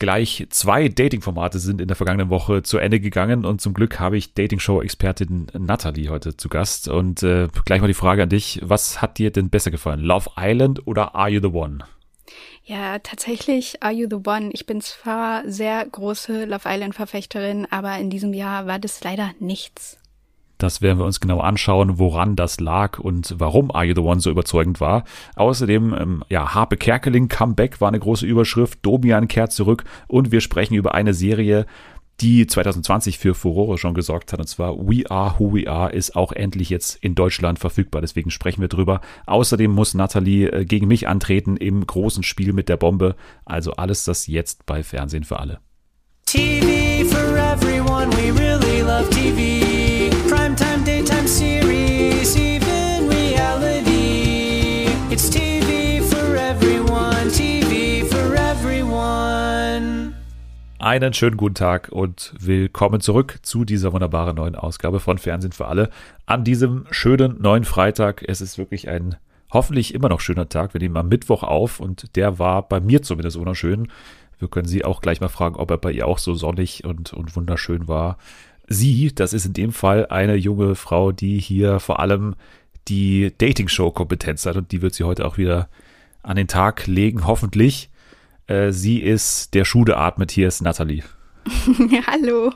Gleich zwei Dating-Formate sind in der vergangenen Woche zu Ende gegangen und zum Glück habe ich Dating-Show-Expertin Natalie heute zu Gast. Und äh, gleich mal die Frage an dich, was hat dir denn besser gefallen? Love Island oder Are You the One? Ja, tatsächlich Are You the One. Ich bin zwar sehr große Love Island-Verfechterin, aber in diesem Jahr war das leider nichts. Das werden wir uns genau anschauen, woran das lag und warum Are You the One so überzeugend war. Außerdem, ähm, ja, Harpe Kerkeling Comeback war eine große Überschrift, Domian kehrt zurück und wir sprechen über eine Serie, die 2020 für Furore schon gesorgt hat, und zwar We Are Who We Are ist auch endlich jetzt in Deutschland verfügbar, deswegen sprechen wir drüber. Außerdem muss Natalie äh, gegen mich antreten im großen Spiel mit der Bombe, also alles das jetzt bei Fernsehen für alle. TV for everyone, we really love TV. Series, even reality. It's TV for everyone, TV for everyone. Einen schönen guten Tag und willkommen zurück zu dieser wunderbaren neuen Ausgabe von Fernsehen für alle. An diesem schönen neuen Freitag. Es ist wirklich ein hoffentlich immer noch schöner Tag. Wir nehmen am Mittwoch auf und der war bei mir zumindest wunderschön. Wir können Sie auch gleich mal fragen, ob er bei ihr auch so sonnig und, und wunderschön war. Sie, das ist in dem Fall eine junge Frau, die hier vor allem die Dating-Show-Kompetenz hat und die wird sie heute auch wieder an den Tag legen, hoffentlich. Äh, sie ist der Schuh, der atmet. Hier ist Nathalie. Hallo.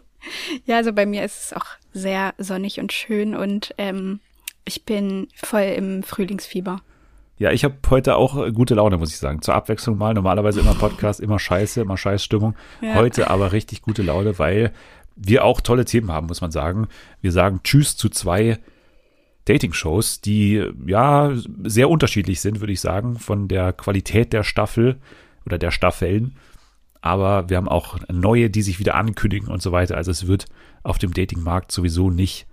Ja, also bei mir ist es auch sehr sonnig und schön und ähm, ich bin voll im Frühlingsfieber. Ja, ich habe heute auch gute Laune, muss ich sagen. Zur Abwechslung mal. Normalerweise immer Podcast, immer Scheiße, immer Scheißstimmung. Ja. Heute aber richtig gute Laune, weil wir auch tolle Themen haben, muss man sagen. Wir sagen Tschüss zu zwei Dating-Shows, die ja sehr unterschiedlich sind, würde ich sagen, von der Qualität der Staffel oder der Staffeln. Aber wir haben auch neue, die sich wieder ankündigen und so weiter. Also es wird auf dem Datingmarkt sowieso nicht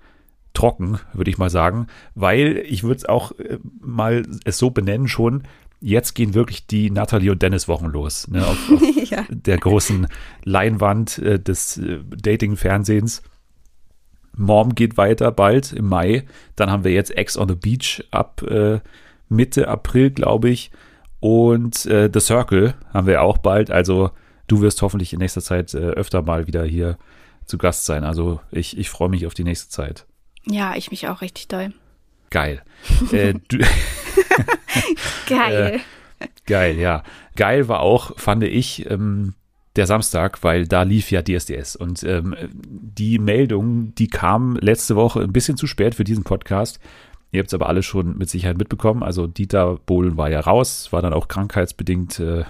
trocken, würde ich mal sagen, weil ich würde es auch äh, mal es so benennen schon, jetzt gehen wirklich die Natalie und Dennis Wochen los, ne, auf, auf ja. der großen Leinwand äh, des äh, Dating-Fernsehens. Mom geht weiter bald im Mai. Dann haben wir jetzt Ex on the Beach ab äh, Mitte April, glaube ich. Und äh, The Circle haben wir auch bald. Also du wirst hoffentlich in nächster Zeit äh, öfter mal wieder hier zu Gast sein. Also ich, ich freue mich auf die nächste Zeit. Ja, ich mich auch richtig doll. Geil. äh, geil. Äh, geil, ja. Geil war auch, fand ich, ähm, der Samstag, weil da lief ja DSDS. Und ähm, die Meldung, die kam letzte Woche ein bisschen zu spät für diesen Podcast. Ihr habt es aber alle schon mit Sicherheit mitbekommen. Also Dieter Bohlen war ja raus, war dann auch krankheitsbedingt äh,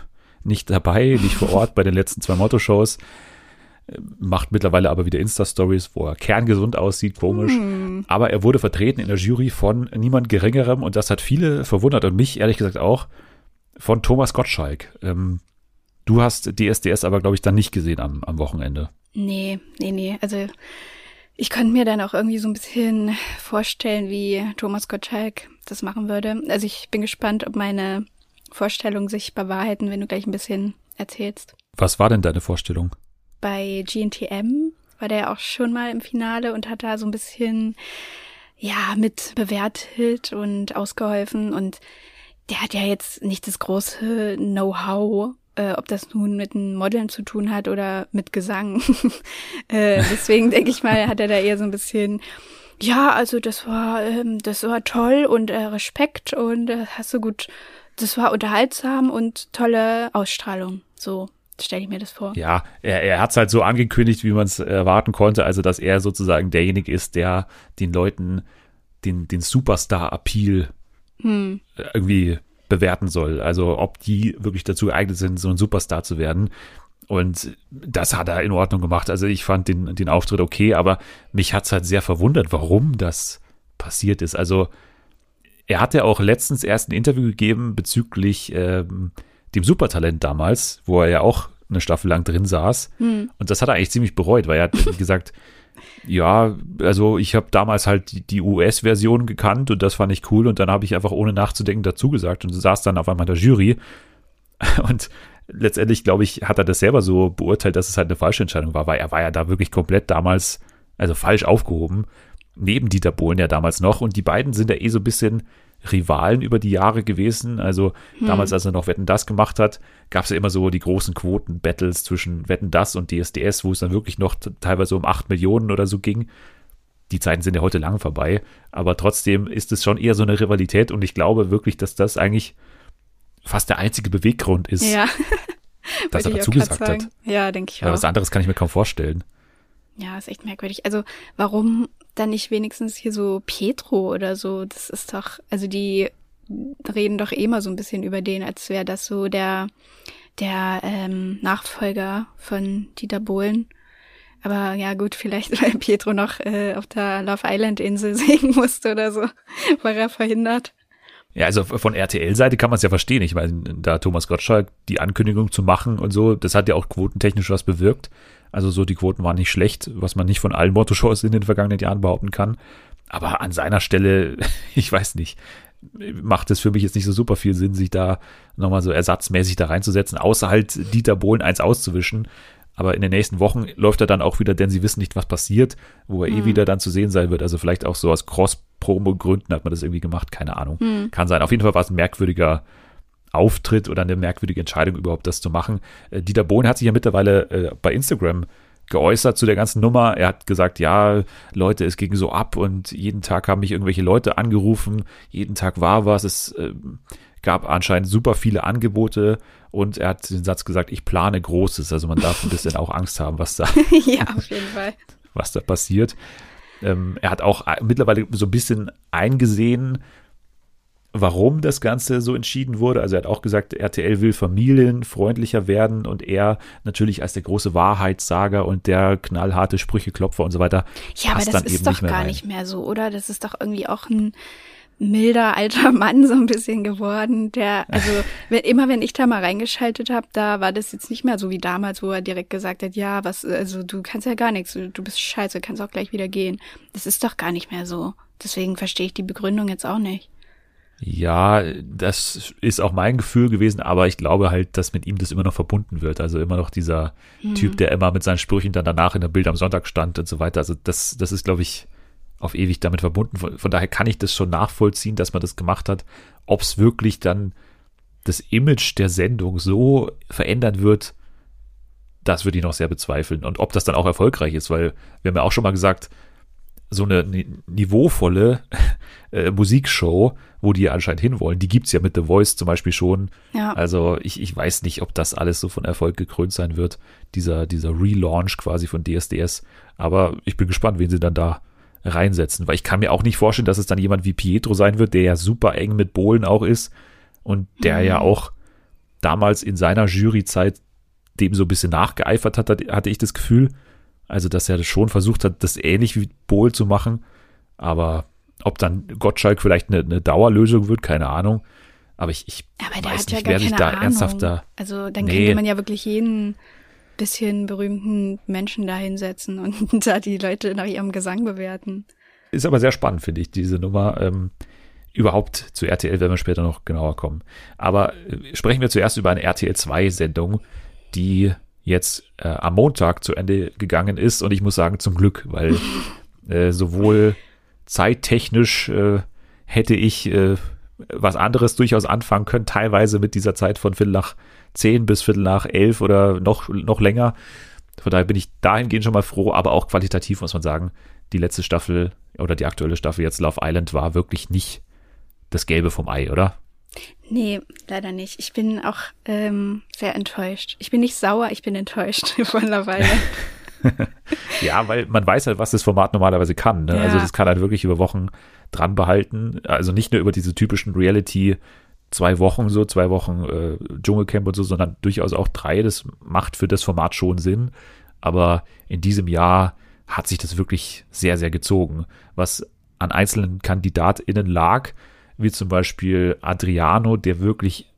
nicht dabei, nicht vor Ort bei den letzten zwei Motto-Shows macht mittlerweile aber wieder Insta-Stories, wo er kerngesund aussieht, komisch. Mm. Aber er wurde vertreten in der Jury von niemand Geringerem und das hat viele verwundert und mich ehrlich gesagt auch von Thomas Gottschalk. Ähm, du hast DSDS aber, glaube ich, dann nicht gesehen am, am Wochenende. Nee, nee, nee. Also ich könnte mir dann auch irgendwie so ein bisschen vorstellen, wie Thomas Gottschalk das machen würde. Also ich bin gespannt, ob meine Vorstellungen sich bewahrheiten, wenn du gleich ein bisschen erzählst. Was war denn deine Vorstellung? Bei GNTM war der ja auch schon mal im Finale und hat da so ein bisschen, ja, mit bewertet und ausgeholfen und der hat ja jetzt nicht das große Know-how, äh, ob das nun mit einem Modeln zu tun hat oder mit Gesang. äh, deswegen denke ich mal, hat er da eher so ein bisschen, ja, also das war, ähm, das war toll und äh, Respekt und äh, hast du gut, das war unterhaltsam und tolle Ausstrahlung. So stelle ich mir das vor. Ja, er, er hat es halt so angekündigt, wie man es erwarten konnte, also dass er sozusagen derjenige ist, der den Leuten den, den Superstar-Appeal hm. irgendwie bewerten soll. Also ob die wirklich dazu geeignet sind, so ein Superstar zu werden. Und das hat er in Ordnung gemacht. Also ich fand den, den Auftritt okay, aber mich hat es halt sehr verwundert, warum das passiert ist. Also er hatte auch letztens erst ein Interview gegeben bezüglich ähm, dem Supertalent damals, wo er ja auch eine Staffel lang drin saß. Hm. Und das hat er eigentlich ziemlich bereut, weil er hat gesagt, ja, also ich habe damals halt die, US-Version gekannt und das fand ich cool und dann habe ich einfach ohne nachzudenken dazu gesagt und saß dann auf einmal in der Jury. Und letztendlich, glaube ich, hat er das selber so beurteilt, dass es halt eine falsche Entscheidung war, weil er war ja da wirklich komplett damals, also falsch aufgehoben, neben Dieter Bohlen ja damals noch und die beiden sind ja eh so ein bisschen Rivalen über die Jahre gewesen. Also hm. damals, als er noch Wetten das gemacht hat, gab es ja immer so die großen Quoten-Battles zwischen Wetten das und DSDS, wo es dann wirklich noch teilweise um 8 Millionen oder so ging. Die Zeiten sind ja heute lang vorbei, aber trotzdem ist es schon eher so eine Rivalität und ich glaube wirklich, dass das eigentlich fast der einzige Beweggrund ist, ja. dass er dazu gesagt hat. Ja, denke ich auch. Aber was anderes kann ich mir kaum vorstellen. Ja, ist echt merkwürdig. Also warum dann nicht wenigstens hier so Pietro oder so? Das ist doch, also die reden doch eh mal so ein bisschen über den, als wäre das so der, der ähm, Nachfolger von Dieter Bohlen. Aber ja gut, vielleicht weil Pietro noch äh, auf der Love Island Insel singen musste oder so, war er verhindert. Ja, also von RTL-Seite kann man es ja verstehen. Ich meine, da Thomas Gottschalk die Ankündigung zu machen und so, das hat ja auch quotentechnisch was bewirkt. Also so die Quoten waren nicht schlecht, was man nicht von allen Motto-Shows in den vergangenen Jahren behaupten kann. Aber an seiner Stelle, ich weiß nicht, macht es für mich jetzt nicht so super viel Sinn, sich da nochmal so ersatzmäßig da reinzusetzen, außer halt Dieter Bohlen eins auszuwischen. Aber in den nächsten Wochen läuft er dann auch wieder, denn sie wissen nicht, was passiert, wo er mhm. eh hm. wieder dann zu sehen sein wird. Also vielleicht auch so aus Cross-Promo-Gründen hat man das irgendwie gemacht, keine Ahnung. Mhm. Kann sein. Auf jeden Fall war es ein merkwürdiger Auftritt oder eine merkwürdige Entscheidung überhaupt, das zu machen. Äh, Dieter Bohlen hat sich ja mittlerweile äh, bei Instagram geäußert zu der ganzen Nummer. Er hat gesagt, ja, Leute, es ging so ab und jeden Tag haben mich irgendwelche Leute angerufen, jeden Tag war was, es äh, gab anscheinend super viele Angebote und er hat den Satz gesagt, ich plane Großes. Also man darf ein bisschen auch Angst haben, was da, ja, auf jeden Fall. was da passiert. Ähm, er hat auch äh, mittlerweile so ein bisschen eingesehen, warum das Ganze so entschieden wurde. Also er hat auch gesagt, RTL will familienfreundlicher werden und er natürlich als der große Wahrheitssager und der knallharte Sprücheklopfer und so weiter. Ja, aber das ist doch nicht gar rein. nicht mehr so, oder? Das ist doch irgendwie auch ein milder alter Mann so ein bisschen geworden, der, also immer wenn ich da mal reingeschaltet habe, da war das jetzt nicht mehr so wie damals, wo er direkt gesagt hat, ja, was, also du kannst ja gar nichts, du bist scheiße, kannst auch gleich wieder gehen. Das ist doch gar nicht mehr so. Deswegen verstehe ich die Begründung jetzt auch nicht. Ja, das ist auch mein Gefühl gewesen, aber ich glaube halt, dass mit ihm das immer noch verbunden wird. Also immer noch dieser mhm. Typ, der immer mit seinen Sprüchen dann danach in der Bild am Sonntag stand und so weiter. Also das, das ist, glaube ich, auf ewig damit verbunden. Von, von, daher kann ich das schon nachvollziehen, dass man das gemacht hat. Ob es wirklich dann das Image der Sendung so verändern wird, das würde ich noch sehr bezweifeln. Und ob das dann auch erfolgreich ist, weil wir haben ja auch schon mal gesagt, so eine niveauvolle äh, Musikshow, wo die anscheinend hinwollen, die gibt's ja mit The Voice zum Beispiel schon. Ja. Also ich, ich weiß nicht, ob das alles so von Erfolg gekrönt sein wird, dieser, dieser Relaunch quasi von DSDS. Aber ich bin gespannt, wen sie dann da reinsetzen, weil ich kann mir auch nicht vorstellen, dass es dann jemand wie Pietro sein wird, der ja super eng mit Bohlen auch ist und der mhm. ja auch damals in seiner Juryzeit dem so ein bisschen nachgeeifert hat, hatte ich das Gefühl. Also, dass er das schon versucht hat, das ähnlich wie Bohl zu machen. Aber ob dann Gottschalk vielleicht eine, eine Dauerlösung wird, keine Ahnung. Aber ich, ich Aber weiß nicht, ja wer sich da Ahnung. ernsthaft da. Also dann nee. könnte man ja wirklich jeden bisschen berühmten Menschen da hinsetzen und da die Leute nach ihrem Gesang bewerten. Ist aber sehr spannend, finde ich, diese Nummer. Ähm, überhaupt zu RTL werden wir später noch genauer kommen. Aber äh, sprechen wir zuerst über eine RTL 2 Sendung, die jetzt äh, am Montag zu Ende gegangen ist. Und ich muss sagen, zum Glück, weil äh, sowohl zeittechnisch äh, hätte ich äh, was anderes durchaus anfangen können, teilweise mit dieser Zeit von Viertel nach zehn bis Viertel nach elf oder noch, noch länger. Von daher bin ich dahingehend schon mal froh, aber auch qualitativ muss man sagen, die letzte Staffel oder die aktuelle Staffel jetzt Love Island war wirklich nicht das Gelbe vom Ei, oder? Nee, leider nicht. Ich bin auch ähm, sehr enttäuscht. Ich bin nicht sauer, ich bin enttäuscht von Love Island. ja, weil man weiß halt, was das Format normalerweise kann. Ne? Also ja. Also das kann halt wirklich über Wochen dran behalten. Also nicht nur über diese typischen Reality zwei Wochen so, zwei Wochen äh, Dschungelcamp und so, sondern durchaus auch drei. Das macht für das Format schon Sinn. Aber in diesem Jahr hat sich das wirklich sehr, sehr gezogen. Was an einzelnen KandidatInnen lag, wie zum Beispiel Adriano, der wirklich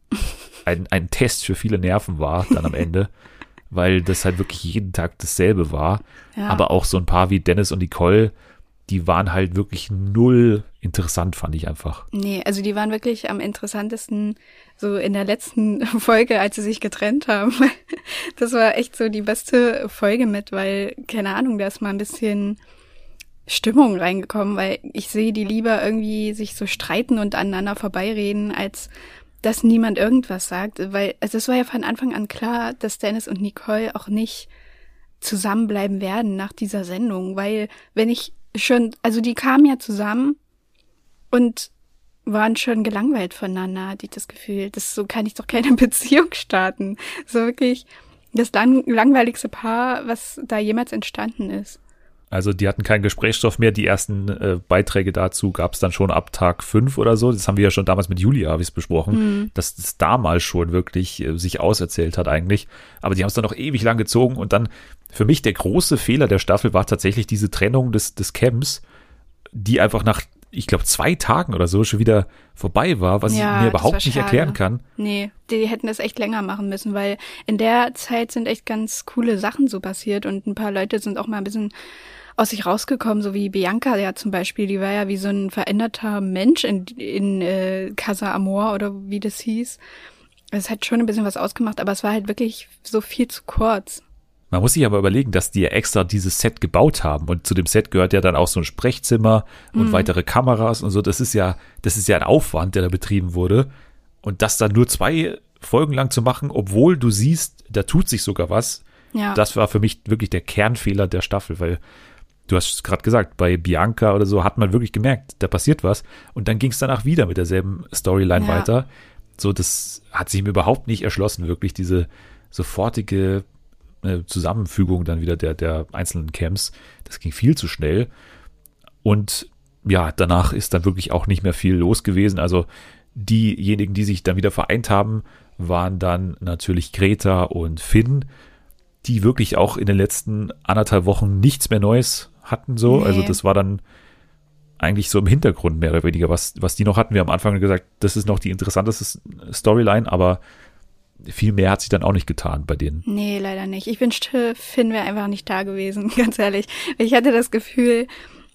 ein, ein Test für viele Nerven war dann am Ende, weil das halt wirklich jeden Tag dasselbe war. Ja. Aber auch so ein paar wie Dennis und Nicole, die waren halt wirklich null interessant, fand ich einfach. Nee, also die waren wirklich am interessantesten so in der letzten Folge, als sie sich getrennt haben. Das war echt so die beste Folge mit, weil, keine Ahnung, da ist mal ein bisschen Stimmung reingekommen, weil ich sehe die lieber irgendwie sich so streiten und aneinander vorbeireden, als dass niemand irgendwas sagt. Weil also es war ja von Anfang an klar, dass Dennis und Nicole auch nicht zusammenbleiben werden nach dieser Sendung, weil wenn ich schon, also die kamen ja zusammen und waren schon gelangweilt voneinander, hatte ich das Gefühl. Das so kann ich doch keine Beziehung starten. So wirklich das lang langweiligste Paar, was da jemals entstanden ist. Also die hatten keinen Gesprächsstoff mehr. Die ersten äh, Beiträge dazu gab es dann schon ab Tag fünf oder so. Das haben wir ja schon damals mit Julia, habe ich es besprochen, mhm. dass das damals schon wirklich äh, sich auserzählt hat eigentlich. Aber die haben es dann noch ewig lang gezogen. Und dann für mich der große Fehler der Staffel war tatsächlich diese Trennung des, des Camps, die einfach nach ich glaube, zwei Tagen oder so schon wieder vorbei war, was ja, ich mir überhaupt nicht erklären kann. Nee, die hätten das echt länger machen müssen, weil in der Zeit sind echt ganz coole Sachen so passiert und ein paar Leute sind auch mal ein bisschen aus sich rausgekommen, so wie Bianca ja zum Beispiel, die war ja wie so ein veränderter Mensch in, in äh, Casa Amor oder wie das hieß. Es hat schon ein bisschen was ausgemacht, aber es war halt wirklich so viel zu kurz. Man muss sich aber überlegen, dass die ja extra dieses Set gebaut haben und zu dem Set gehört ja dann auch so ein Sprechzimmer und mhm. weitere Kameras und so. Das ist ja, das ist ja ein Aufwand, der da betrieben wurde. Und das dann nur zwei Folgen lang zu machen, obwohl du siehst, da tut sich sogar was. Ja. Das war für mich wirklich der Kernfehler der Staffel, weil du hast es gerade gesagt, bei Bianca oder so hat man wirklich gemerkt, da passiert was. Und dann ging es danach wieder mit derselben Storyline ja. weiter. So, das hat sich mir überhaupt nicht erschlossen, wirklich diese sofortige eine Zusammenfügung dann wieder der, der einzelnen Camps. Das ging viel zu schnell. Und ja, danach ist dann wirklich auch nicht mehr viel los gewesen. Also diejenigen, die sich dann wieder vereint haben, waren dann natürlich Greta und Finn, die wirklich auch in den letzten anderthalb Wochen nichts mehr Neues hatten. So, nee. also das war dann eigentlich so im Hintergrund mehr oder weniger, was, was die noch hatten. Wir haben am Anfang gesagt, das ist noch die interessanteste Storyline, aber viel mehr hat sich dann auch nicht getan bei denen. Nee, leider nicht. Ich wünschte, Finn wäre einfach nicht da gewesen, ganz ehrlich. Ich hatte das Gefühl,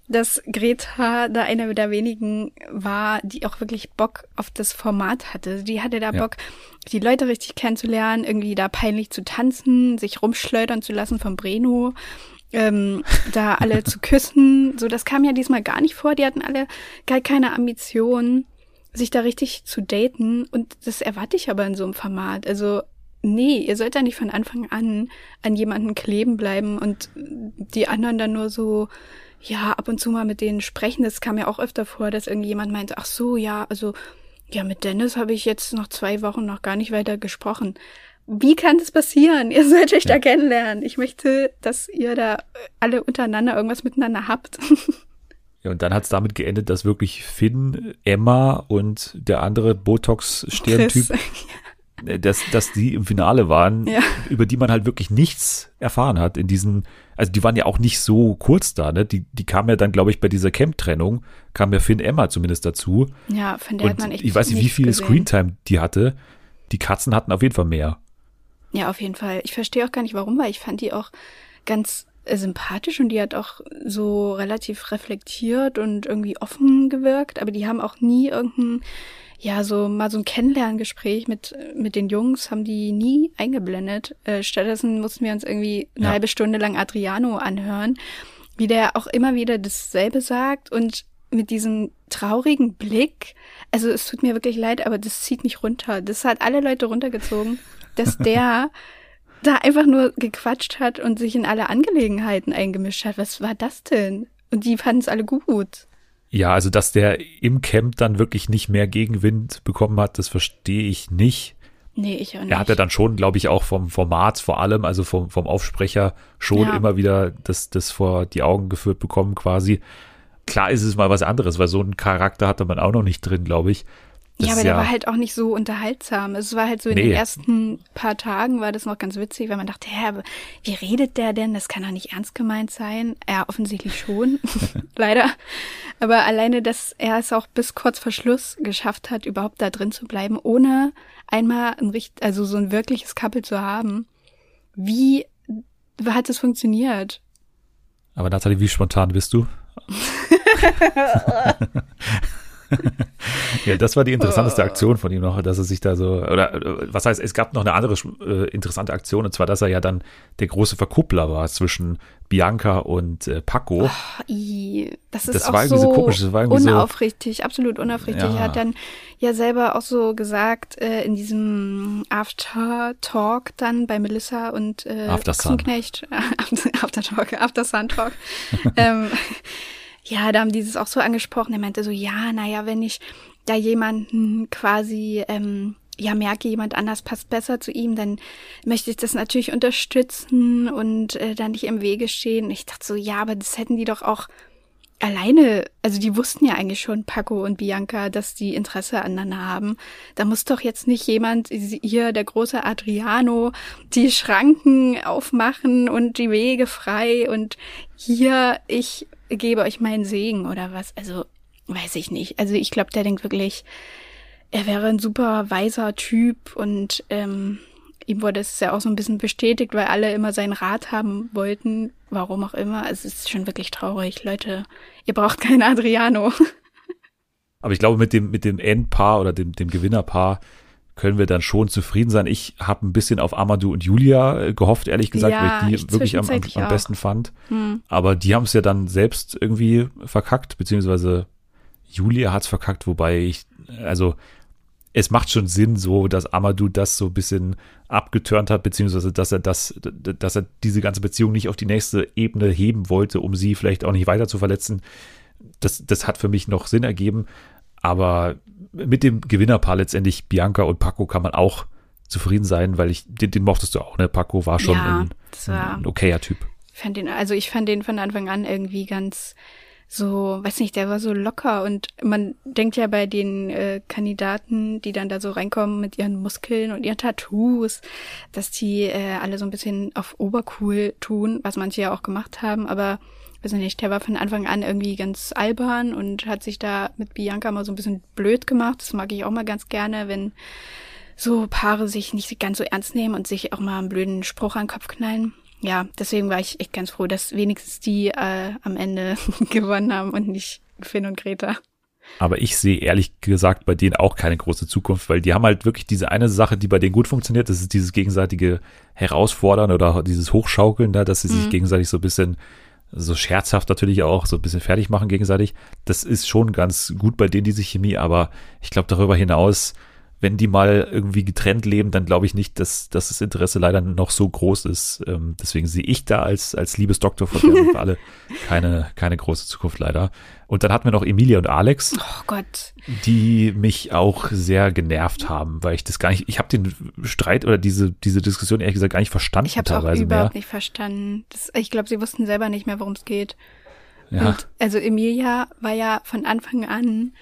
dass Greta da einer der wenigen war, die auch wirklich Bock auf das Format hatte. Die hatte da ja. Bock, die Leute richtig kennenzulernen, irgendwie da peinlich zu tanzen, sich rumschleudern zu lassen vom Breno, ähm, da alle zu küssen. So, das kam ja diesmal gar nicht vor. Die hatten alle gar keine Ambitionen sich da richtig zu daten und das erwarte ich aber in so einem Format. Also nee, ihr sollt da nicht von Anfang an an jemanden kleben bleiben und die anderen dann nur so ja, ab und zu mal mit denen sprechen. Das kam ja auch öfter vor, dass irgendjemand meinte, ach so, ja, also ja, mit Dennis habe ich jetzt noch zwei Wochen noch gar nicht weiter gesprochen. Wie kann das passieren? Ihr sollt euch ja. da kennenlernen. Ich möchte, dass ihr da alle untereinander irgendwas miteinander habt. Ja, und dann hat es damit geendet, dass wirklich Finn, Emma und der andere Botox-Sterntyp, äh, dass, dass die im Finale waren, ja. über die man halt wirklich nichts erfahren hat in diesen, also die waren ja auch nicht so kurz da, ne? Die, die kamen ja dann, glaube ich, bei dieser Camp-Trennung, kam ja Finn Emma zumindest dazu. Ja, von der und hat man echt Ich weiß nicht, wie viel Screentime die hatte. Die Katzen hatten auf jeden Fall mehr. Ja, auf jeden Fall. Ich verstehe auch gar nicht warum, weil ich fand die auch ganz sympathisch und die hat auch so relativ reflektiert und irgendwie offen gewirkt, aber die haben auch nie irgendein, ja, so mal so ein Kennenlerngespräch mit, mit den Jungs haben die nie eingeblendet. Äh, stattdessen mussten wir uns irgendwie eine ja. halbe Stunde lang Adriano anhören, wie der auch immer wieder dasselbe sagt und mit diesem traurigen Blick. Also es tut mir wirklich leid, aber das zieht mich runter. Das hat alle Leute runtergezogen, dass der da einfach nur gequatscht hat und sich in alle Angelegenheiten eingemischt hat. Was war das denn? Und die fanden es alle gut. Ja, also dass der im Camp dann wirklich nicht mehr Gegenwind bekommen hat, das verstehe ich nicht. Nee, ich auch nicht. Er hat ja dann schon, glaube ich, auch vom Format vor allem, also vom, vom Aufsprecher, schon ja. immer wieder das, das vor die Augen geführt bekommen quasi. Klar ist es mal was anderes, weil so einen Charakter hatte man auch noch nicht drin, glaube ich. Das ja, aber der ja war halt auch nicht so unterhaltsam. Es war halt so in nee. den ersten paar Tagen war das noch ganz witzig, weil man dachte, hä, wie redet der denn? Das kann doch nicht ernst gemeint sein. Ja, offensichtlich schon. Leider. Aber alleine, dass er es auch bis kurz vor Schluss geschafft hat, überhaupt da drin zu bleiben, ohne einmal ein richtig, also so ein wirkliches Couple zu haben. Wie hat das funktioniert? Aber Nathalie, wie spontan bist du? ja, das war die interessanteste Aktion von ihm noch, dass er sich da so, oder äh, was heißt, es gab noch eine andere äh, interessante Aktion, und zwar, dass er ja dann der große Verkuppler war zwischen Bianca und äh, Paco. Oh, das ist das auch so, so komisch, das war irgendwie unaufrichtig, so, absolut unaufrichtig. Ja. Er hat dann ja selber auch so gesagt, äh, in diesem After-Talk dann bei Melissa und äh, After Ochsenknecht, After-Talk, After-Sun-Talk, ähm, ja, da haben die das auch so angesprochen. Er meinte so, ja, naja, wenn ich da jemanden quasi, ähm, ja, merke, jemand anders passt besser zu ihm, dann möchte ich das natürlich unterstützen und äh, da nicht im Wege stehen. Ich dachte so, ja, aber das hätten die doch auch alleine, also die wussten ja eigentlich schon, Paco und Bianca, dass die Interesse aneinander haben. Da muss doch jetzt nicht jemand, hier der große Adriano, die Schranken aufmachen und die Wege frei und hier, ich gebe euch meinen Segen oder was. Also, weiß ich nicht. Also ich glaube, der denkt wirklich, er wäre ein super weiser Typ und ähm, ihm wurde es ja auch so ein bisschen bestätigt, weil alle immer seinen Rat haben wollten, warum auch immer. Es ist schon wirklich traurig, Leute. Ihr braucht keinen Adriano. Aber ich glaube, mit dem, mit dem Endpaar oder dem, dem Gewinnerpaar können wir dann schon zufrieden sein. Ich habe ein bisschen auf Amadou und Julia äh, gehofft, ehrlich gesagt, ja, weil ich die wirklich am, am, am besten fand. Hm. Aber die haben es ja dann selbst irgendwie verkackt, beziehungsweise Julia hat's verkackt, wobei ich, also es macht schon Sinn, so dass Amadou das so ein bisschen abgeturnt hat, beziehungsweise dass er das, dass er diese ganze Beziehung nicht auf die nächste Ebene heben wollte, um sie vielleicht auch nicht weiter zu verletzen. Das, das hat für mich noch Sinn ergeben. Aber mit dem Gewinnerpaar letztendlich Bianca und Paco kann man auch zufrieden sein, weil ich, den, den mochtest du auch, ne? Paco war schon ja, ein, war, ein okayer Typ. Fand den, also ich fand den von Anfang an irgendwie ganz so, weiß nicht, der war so locker und man denkt ja bei den äh, Kandidaten, die dann da so reinkommen mit ihren Muskeln und ihren Tattoos, dass die äh, alle so ein bisschen auf obercool tun, was manche ja auch gemacht haben, aber weiß nicht, der war von Anfang an irgendwie ganz albern und hat sich da mit Bianca mal so ein bisschen blöd gemacht. Das mag ich auch mal ganz gerne, wenn so Paare sich nicht ganz so ernst nehmen und sich auch mal einen blöden Spruch an den Kopf knallen ja, deswegen war ich echt ganz froh, dass wenigstens die äh, am Ende gewonnen haben und nicht Finn und Greta. Aber ich sehe ehrlich gesagt bei denen auch keine große Zukunft, weil die haben halt wirklich diese eine Sache, die bei denen gut funktioniert, das ist dieses gegenseitige Herausfordern oder dieses Hochschaukeln da, dass sie mhm. sich gegenseitig so ein bisschen so scherzhaft natürlich auch so ein bisschen fertig machen gegenseitig. Das ist schon ganz gut bei denen diese Chemie, aber ich glaube darüber hinaus wenn die mal irgendwie getrennt leben, dann glaube ich nicht, dass, dass das Interesse leider noch so groß ist. Ähm, deswegen sehe ich da als, als Liebesdoktor von für alle keine, keine große Zukunft leider. Und dann hatten wir noch Emilia und Alex. Oh Gott. Die mich auch sehr genervt haben, weil ich das gar nicht, ich habe den Streit oder diese, diese Diskussion ehrlich gesagt gar nicht verstanden. Ich habe auch überhaupt mehr. nicht verstanden. Das, ich glaube, sie wussten selber nicht mehr, worum es geht. Ja. Und also Emilia war ja von Anfang an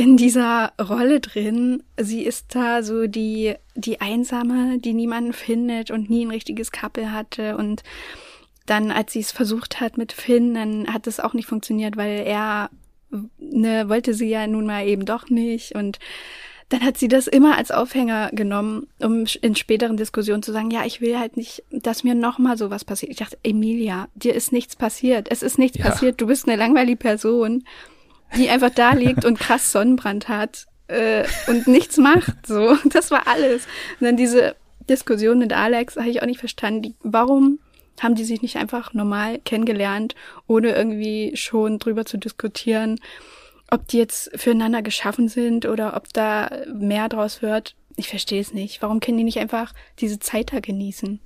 in dieser Rolle drin. Sie ist da so die, die Einsame, die niemanden findet und nie ein richtiges Couple hatte. Und dann, als sie es versucht hat mit Finn, dann hat es auch nicht funktioniert, weil er ne, wollte sie ja nun mal eben doch nicht. Und dann hat sie das immer als Aufhänger genommen, um in späteren Diskussionen zu sagen, ja, ich will halt nicht, dass mir nochmal sowas passiert. Ich dachte, Emilia, dir ist nichts passiert. Es ist nichts ja. passiert. Du bist eine langweilige Person die einfach da liegt und krass Sonnenbrand hat äh, und nichts macht. So, das war alles. Und dann diese Diskussion mit Alex habe ich auch nicht verstanden. Die, warum haben die sich nicht einfach normal kennengelernt, ohne irgendwie schon drüber zu diskutieren, ob die jetzt füreinander geschaffen sind oder ob da mehr draus wird? Ich verstehe es nicht. Warum können die nicht einfach diese Zeit da genießen?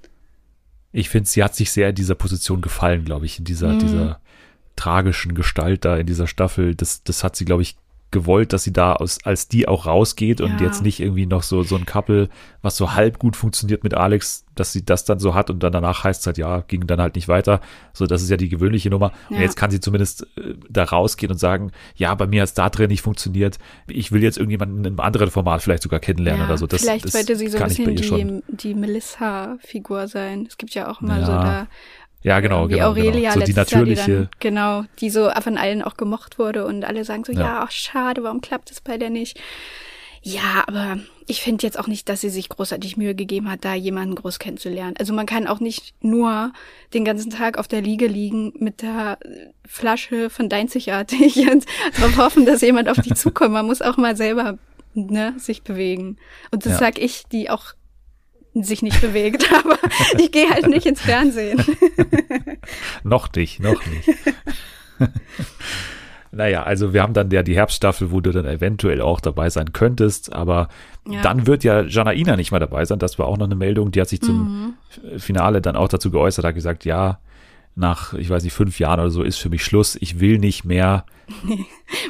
Ich finde, sie hat sich sehr in dieser Position gefallen, glaube ich, in dieser, mm. dieser tragischen Gestalt da in dieser Staffel. Das, das hat sie, glaube ich, gewollt, dass sie da aus, als die auch rausgeht und ja. jetzt nicht irgendwie noch so, so ein Couple, was so halb gut funktioniert mit Alex, dass sie das dann so hat und dann danach heißt es halt, ja, ging dann halt nicht weiter. So, das ist ja die gewöhnliche Nummer. Ja. Und jetzt kann sie zumindest äh, da rausgehen und sagen, ja, bei mir hat es da drin nicht funktioniert. Ich will jetzt irgendjemanden in einem anderen Format vielleicht sogar kennenlernen ja, oder so. Das, vielleicht das wollte sie so ein bisschen die, die Melissa-Figur sein. Es gibt ja auch immer so da ja, genau, wie genau. Aurelia genau. So die natürliche. Die dann, genau, die so von allen auch gemocht wurde und alle sagen so, ja, ja ach, schade, warum klappt es bei der nicht? Ja, aber ich finde jetzt auch nicht, dass sie sich großartig Mühe gegeben hat, da jemanden groß kennenzulernen. Also man kann auch nicht nur den ganzen Tag auf der Liege liegen mit der Flasche von Deinzigartig und darauf hoffen, dass jemand auf dich zukommt. Man muss auch mal selber ne, sich bewegen. Und das ja. sag ich, die auch sich nicht bewegt, aber ich gehe halt nicht ins Fernsehen. noch nicht, noch nicht. Naja, also wir haben dann ja die Herbststaffel, wo du dann eventuell auch dabei sein könntest, aber ja. dann wird ja Janaina nicht mehr dabei sein. Das war auch noch eine Meldung, die hat sich zum mhm. Finale dann auch dazu geäußert, hat gesagt, ja, nach, ich weiß nicht, fünf Jahren oder so ist für mich Schluss. Ich will nicht mehr.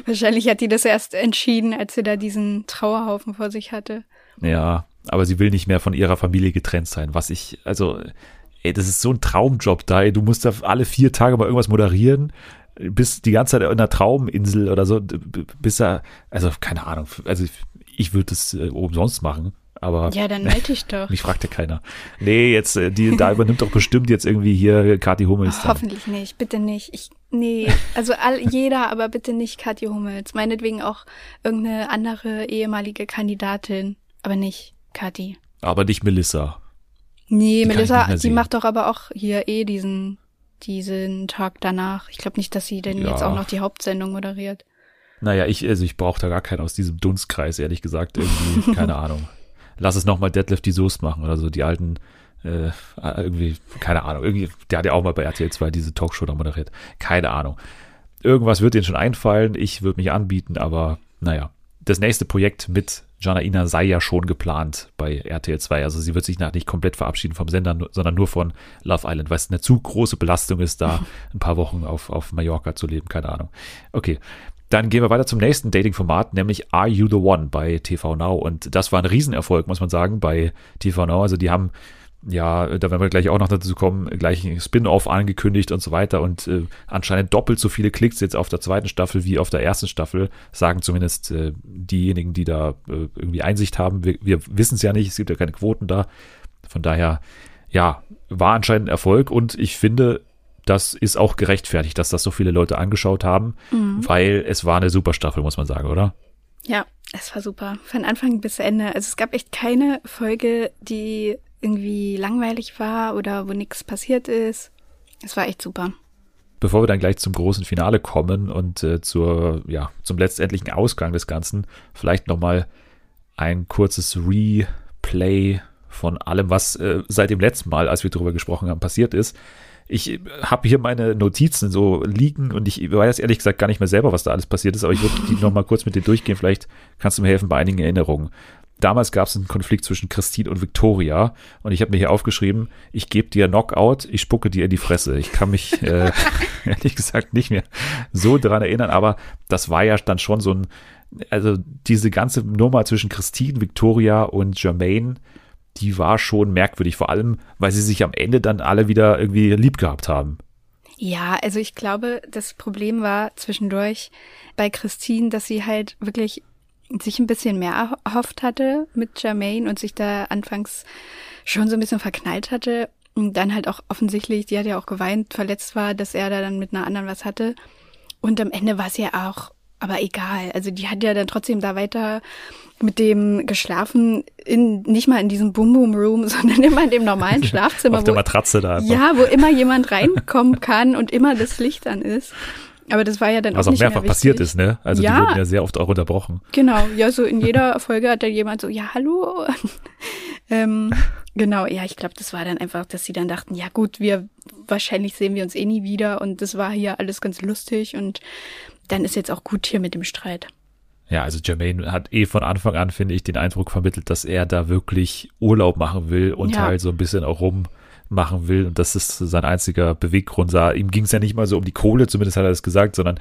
Wahrscheinlich hat die das erst entschieden, als sie da diesen Trauerhaufen vor sich hatte. Ja, aber sie will nicht mehr von ihrer Familie getrennt sein, was ich, also, ey, das ist so ein Traumjob da, ey. Du musst da alle vier Tage mal irgendwas moderieren bist die ganze Zeit in einer Trauminsel oder so, bis er, also keine Ahnung, also ich, ich würde das äh, umsonst machen. Aber ja, dann melde ich doch. mich fragt ja keiner. Nee, jetzt, äh, die, da übernimmt doch bestimmt jetzt irgendwie hier Kathi Hummels. Oh, hoffentlich nicht, bitte nicht. Ich, nee, also all, jeder, aber bitte nicht Kathi Hummels. Meinetwegen auch irgendeine andere ehemalige Kandidatin, aber nicht Kathi. Aber nicht Melissa. Nee, die Melissa, die macht doch aber auch hier eh diesen diesen Tag danach. Ich glaube nicht, dass sie denn ja. jetzt auch noch die Hauptsendung moderiert. Naja, ich, also ich brauche da gar keinen aus diesem Dunstkreis, ehrlich gesagt. Irgendwie, keine Ahnung. Lass es nochmal Deadlift die Soest machen oder so, die alten, äh, irgendwie, keine Ahnung. Irgendwie, der hat ja auch mal bei RTL 2 diese Talkshow da moderiert. Keine Ahnung. Irgendwas wird denen schon einfallen. Ich würde mich anbieten, aber naja. Das nächste Projekt mit Janaina sei ja schon geplant bei RTL 2. Also sie wird sich nach nicht komplett verabschieden vom Sender, sondern nur von Love Island, weil es eine zu große Belastung ist, da ein paar Wochen auf, auf Mallorca zu leben. Keine Ahnung. Okay. Dann gehen wir weiter zum nächsten Dating-Format, nämlich Are You the One bei TV Now. Und das war ein Riesenerfolg, muss man sagen, bei TV Now. Also die haben ja, da werden wir gleich auch noch dazu kommen, gleich ein Spin-off angekündigt und so weiter und äh, anscheinend doppelt so viele Klicks jetzt auf der zweiten Staffel wie auf der ersten Staffel, sagen zumindest äh, diejenigen, die da äh, irgendwie Einsicht haben. Wir, wir wissen es ja nicht, es gibt ja keine Quoten da. Von daher, ja, war anscheinend ein Erfolg und ich finde, das ist auch gerechtfertigt, dass das so viele Leute angeschaut haben, mhm. weil es war eine super Staffel, muss man sagen, oder? Ja, es war super. Von Anfang bis Ende. Also es gab echt keine Folge, die irgendwie langweilig war oder wo nichts passiert ist. Es war echt super. Bevor wir dann gleich zum großen Finale kommen und äh, zur, ja, zum letztendlichen Ausgang des Ganzen, vielleicht nochmal ein kurzes Replay von allem, was äh, seit dem letzten Mal, als wir darüber gesprochen haben, passiert ist. Ich äh, habe hier meine Notizen so liegen und ich weiß ehrlich gesagt gar nicht mehr selber, was da alles passiert ist, aber ich würde die nochmal kurz mit dir durchgehen. Vielleicht kannst du mir helfen bei einigen Erinnerungen. Damals gab es einen Konflikt zwischen Christine und Victoria und ich habe mir hier aufgeschrieben, ich gebe dir Knockout, ich spucke dir in die Fresse. Ich kann mich äh, ehrlich gesagt nicht mehr so dran erinnern, aber das war ja dann schon so ein, also diese ganze Nummer zwischen Christine, Victoria und Jermaine, die war schon merkwürdig, vor allem, weil sie sich am Ende dann alle wieder irgendwie lieb gehabt haben. Ja, also ich glaube, das Problem war zwischendurch bei Christine, dass sie halt wirklich sich ein bisschen mehr erhofft hatte mit Jermaine und sich da anfangs schon so ein bisschen verknallt hatte und dann halt auch offensichtlich, die hat ja auch geweint, verletzt war, dass er da dann mit einer anderen was hatte. Und am Ende war es ja auch, aber egal. Also die hat ja dann trotzdem da weiter mit dem geschlafen, in, nicht mal in diesem Boom Boom Room, sondern immer in dem normalen Schlafzimmer. Auf der Matratze da. Einfach. Ja, wo immer jemand reinkommen kann und immer das Licht an ist. Aber das war ja dann Was auch, auch mehrfach passiert ist, ne? Also ja, die wurden ja sehr oft auch unterbrochen. Genau, ja, so in jeder Folge hat dann jemand so, ja, hallo. ähm, genau, ja, ich glaube, das war dann einfach, dass sie dann dachten, ja gut, wir wahrscheinlich sehen wir uns eh nie wieder und das war hier alles ganz lustig und dann ist jetzt auch gut hier mit dem Streit. Ja, also Jermaine hat eh von Anfang an, finde ich, den Eindruck vermittelt, dass er da wirklich Urlaub machen will und ja. halt so ein bisschen auch rum machen will. Und das ist sein einziger Beweggrund. Ihm ging es ja nicht mal so um die Kohle, zumindest hat er das gesagt, sondern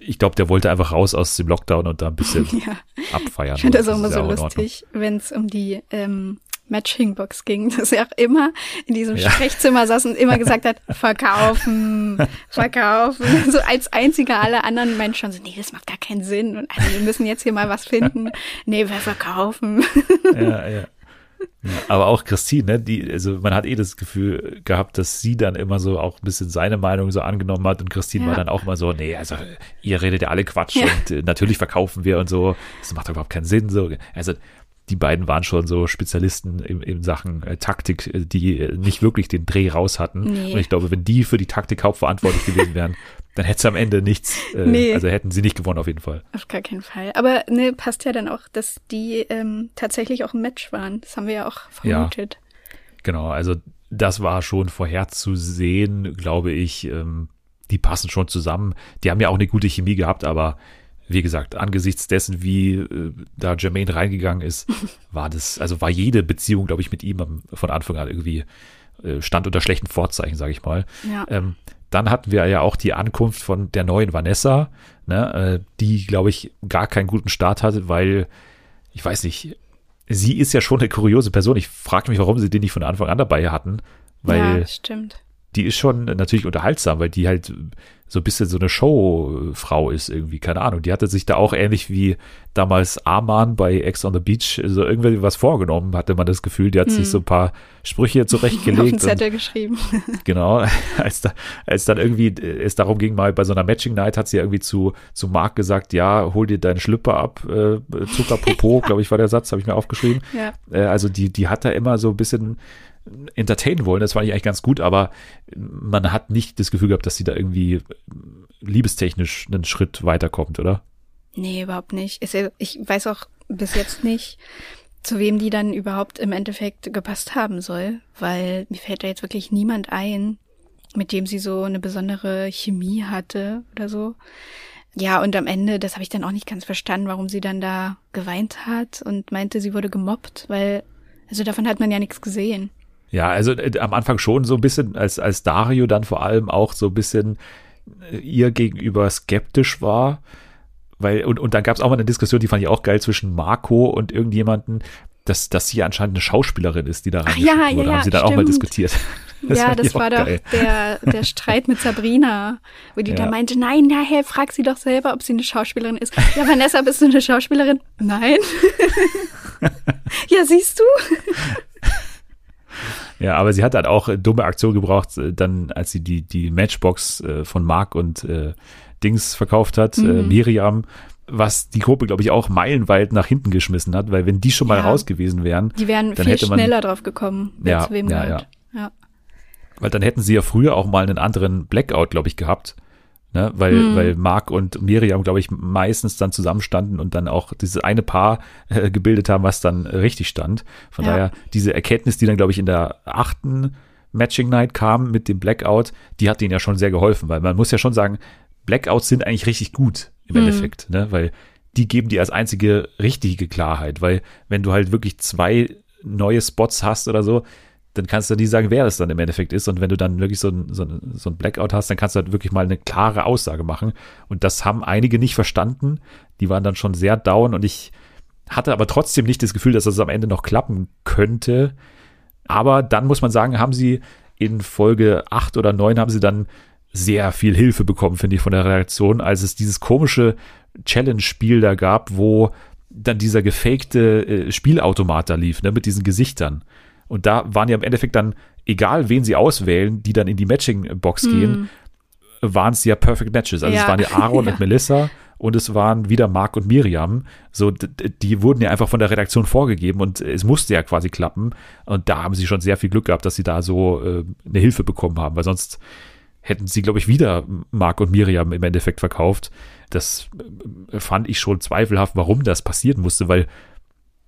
ich glaube, der wollte einfach raus aus dem Lockdown und da ein bisschen ja. abfeiern. Ich finde das auch immer so lustig, wenn es um die ähm, Matching-Box ging, dass er auch immer in diesem ja. Sprechzimmer saß und immer gesagt hat, verkaufen, verkaufen. So als einziger alle anderen Menschen so, nee, das macht gar keinen Sinn. Und also wir müssen jetzt hier mal was finden. Nee, wir verkaufen. Ja, ja. Aber auch Christine, ne, die, also man hat eh das Gefühl gehabt, dass sie dann immer so auch ein bisschen seine Meinung so angenommen hat und Christine ja. war dann auch mal so, nee, also ihr redet ja alle Quatsch ja. und äh, natürlich verkaufen wir und so, das macht doch überhaupt keinen Sinn, so. Also die beiden waren schon so Spezialisten in, in Sachen äh, Taktik, äh, die äh, nicht wirklich den Dreh raus hatten. Nee. Und ich glaube, wenn die für die Taktik hauptverantwortlich gewesen wären, dann hätte es am Ende nichts, äh, nee. also hätten sie nicht gewonnen auf jeden Fall. Auf gar keinen Fall. Aber ne, passt ja dann auch, dass die ähm, tatsächlich auch ein Match waren. Das haben wir ja auch vermutet. Ja, genau, also das war schon vorherzusehen, glaube ich. Ähm, die passen schon zusammen. Die haben ja auch eine gute Chemie gehabt, aber wie gesagt, angesichts dessen, wie äh, da Jermaine reingegangen ist, war das, also war jede Beziehung, glaube ich, mit ihm von Anfang an irgendwie äh, stand unter schlechten Vorzeichen, sage ich mal. Ja. Ähm, dann hatten wir ja auch die Ankunft von der neuen Vanessa, ne, äh, die, glaube ich, gar keinen guten Start hatte, weil, ich weiß nicht, sie ist ja schon eine kuriose Person. Ich frage mich, warum sie den nicht von Anfang an dabei hatten. Weil ja, stimmt die ist schon natürlich unterhaltsam, weil die halt so ein bisschen so eine Showfrau ist irgendwie, keine Ahnung. Die hatte sich da auch ähnlich wie damals Arman bei Ex on the Beach so irgendwie was vorgenommen, hatte man das Gefühl. Die hat hm. sich so ein paar Sprüche zurechtgelegt. Auf den Zettel geschrieben. Genau, als, da, als dann irgendwie es darum ging, mal bei so einer Matching Night hat sie ja irgendwie zu, zu Marc gesagt, ja, hol dir deinen Schlüpper ab, äh, Zuckerpopo, ja. glaube ich war der Satz, habe ich mir aufgeschrieben. Ja. Äh, also die, die hat da immer so ein bisschen entertainen wollen. Das fand ich eigentlich ganz gut, aber man hat nicht das Gefühl gehabt, dass sie da irgendwie liebestechnisch einen Schritt weiterkommt, oder? Nee, überhaupt nicht. Ich weiß auch bis jetzt nicht, zu wem die dann überhaupt im Endeffekt gepasst haben soll, weil mir fällt da jetzt wirklich niemand ein, mit dem sie so eine besondere Chemie hatte oder so. Ja, und am Ende, das habe ich dann auch nicht ganz verstanden, warum sie dann da geweint hat und meinte, sie wurde gemobbt, weil, also davon hat man ja nichts gesehen. Ja, also äh, am Anfang schon so ein bisschen, als, als Dario dann vor allem auch so ein bisschen äh, ihr gegenüber skeptisch war. Weil, und, und dann gab es auch mal eine Diskussion, die fand ich auch geil, zwischen Marco und irgendjemanden, dass, dass sie anscheinend eine Schauspielerin ist, die da rein ja, wurde. Ja, haben sie dann stimmt. auch mal diskutiert. Das ja, das war doch der, der Streit mit Sabrina, wo die ja. da meinte, nein, nachher frag sie doch selber, ob sie eine Schauspielerin ist. Ja, Vanessa, bist du eine Schauspielerin? Nein. ja, siehst du? Ja, aber sie hat halt auch äh, dumme Aktion gebraucht, äh, dann als sie die, die Matchbox äh, von Mark und äh, Dings verkauft hat, mhm. äh, Miriam, was die Gruppe, glaube ich, auch meilenweit nach hinten geschmissen hat, weil wenn die schon mal ja. raus gewesen wären, die wären dann viel hätte man, schneller drauf gekommen, ja, zu wem ja, gehört. Ja. ja. Weil dann hätten sie ja früher auch mal einen anderen Blackout, glaube ich, gehabt. Ne? Weil, mhm. weil Mark und Miriam, glaube ich, meistens dann zusammenstanden und dann auch dieses eine Paar äh, gebildet haben, was dann richtig stand. Von ja. daher, diese Erkenntnis, die dann, glaube ich, in der achten Matching Night kam mit dem Blackout, die hat denen ja schon sehr geholfen, weil man muss ja schon sagen, Blackouts sind eigentlich richtig gut im mhm. Endeffekt, ne? weil die geben dir als einzige richtige Klarheit, weil wenn du halt wirklich zwei neue Spots hast oder so, dann kannst du nie sagen, wer das dann im Endeffekt ist. Und wenn du dann wirklich so ein, so ein, so ein Blackout hast, dann kannst du halt wirklich mal eine klare Aussage machen. Und das haben einige nicht verstanden. Die waren dann schon sehr down und ich hatte aber trotzdem nicht das Gefühl, dass das am Ende noch klappen könnte. Aber dann muss man sagen, haben sie in Folge 8 oder 9 haben sie dann sehr viel Hilfe bekommen, finde ich, von der Reaktion, als es dieses komische Challenge-Spiel da gab, wo dann dieser gefakte äh, Spielautomat da lief, ne, mit diesen Gesichtern. Und da waren ja im Endeffekt dann, egal wen sie auswählen, die dann in die Matching-Box mm. gehen, waren es ja Perfect Matches. Also ja. es waren ja Aaron ja. und Melissa und es waren wieder Mark und Miriam. So, die wurden ja einfach von der Redaktion vorgegeben und es musste ja quasi klappen. Und da haben sie schon sehr viel Glück gehabt, dass sie da so äh, eine Hilfe bekommen haben, weil sonst hätten sie, glaube ich, wieder Mark und Miriam im Endeffekt verkauft. Das äh, fand ich schon zweifelhaft, warum das passieren musste, weil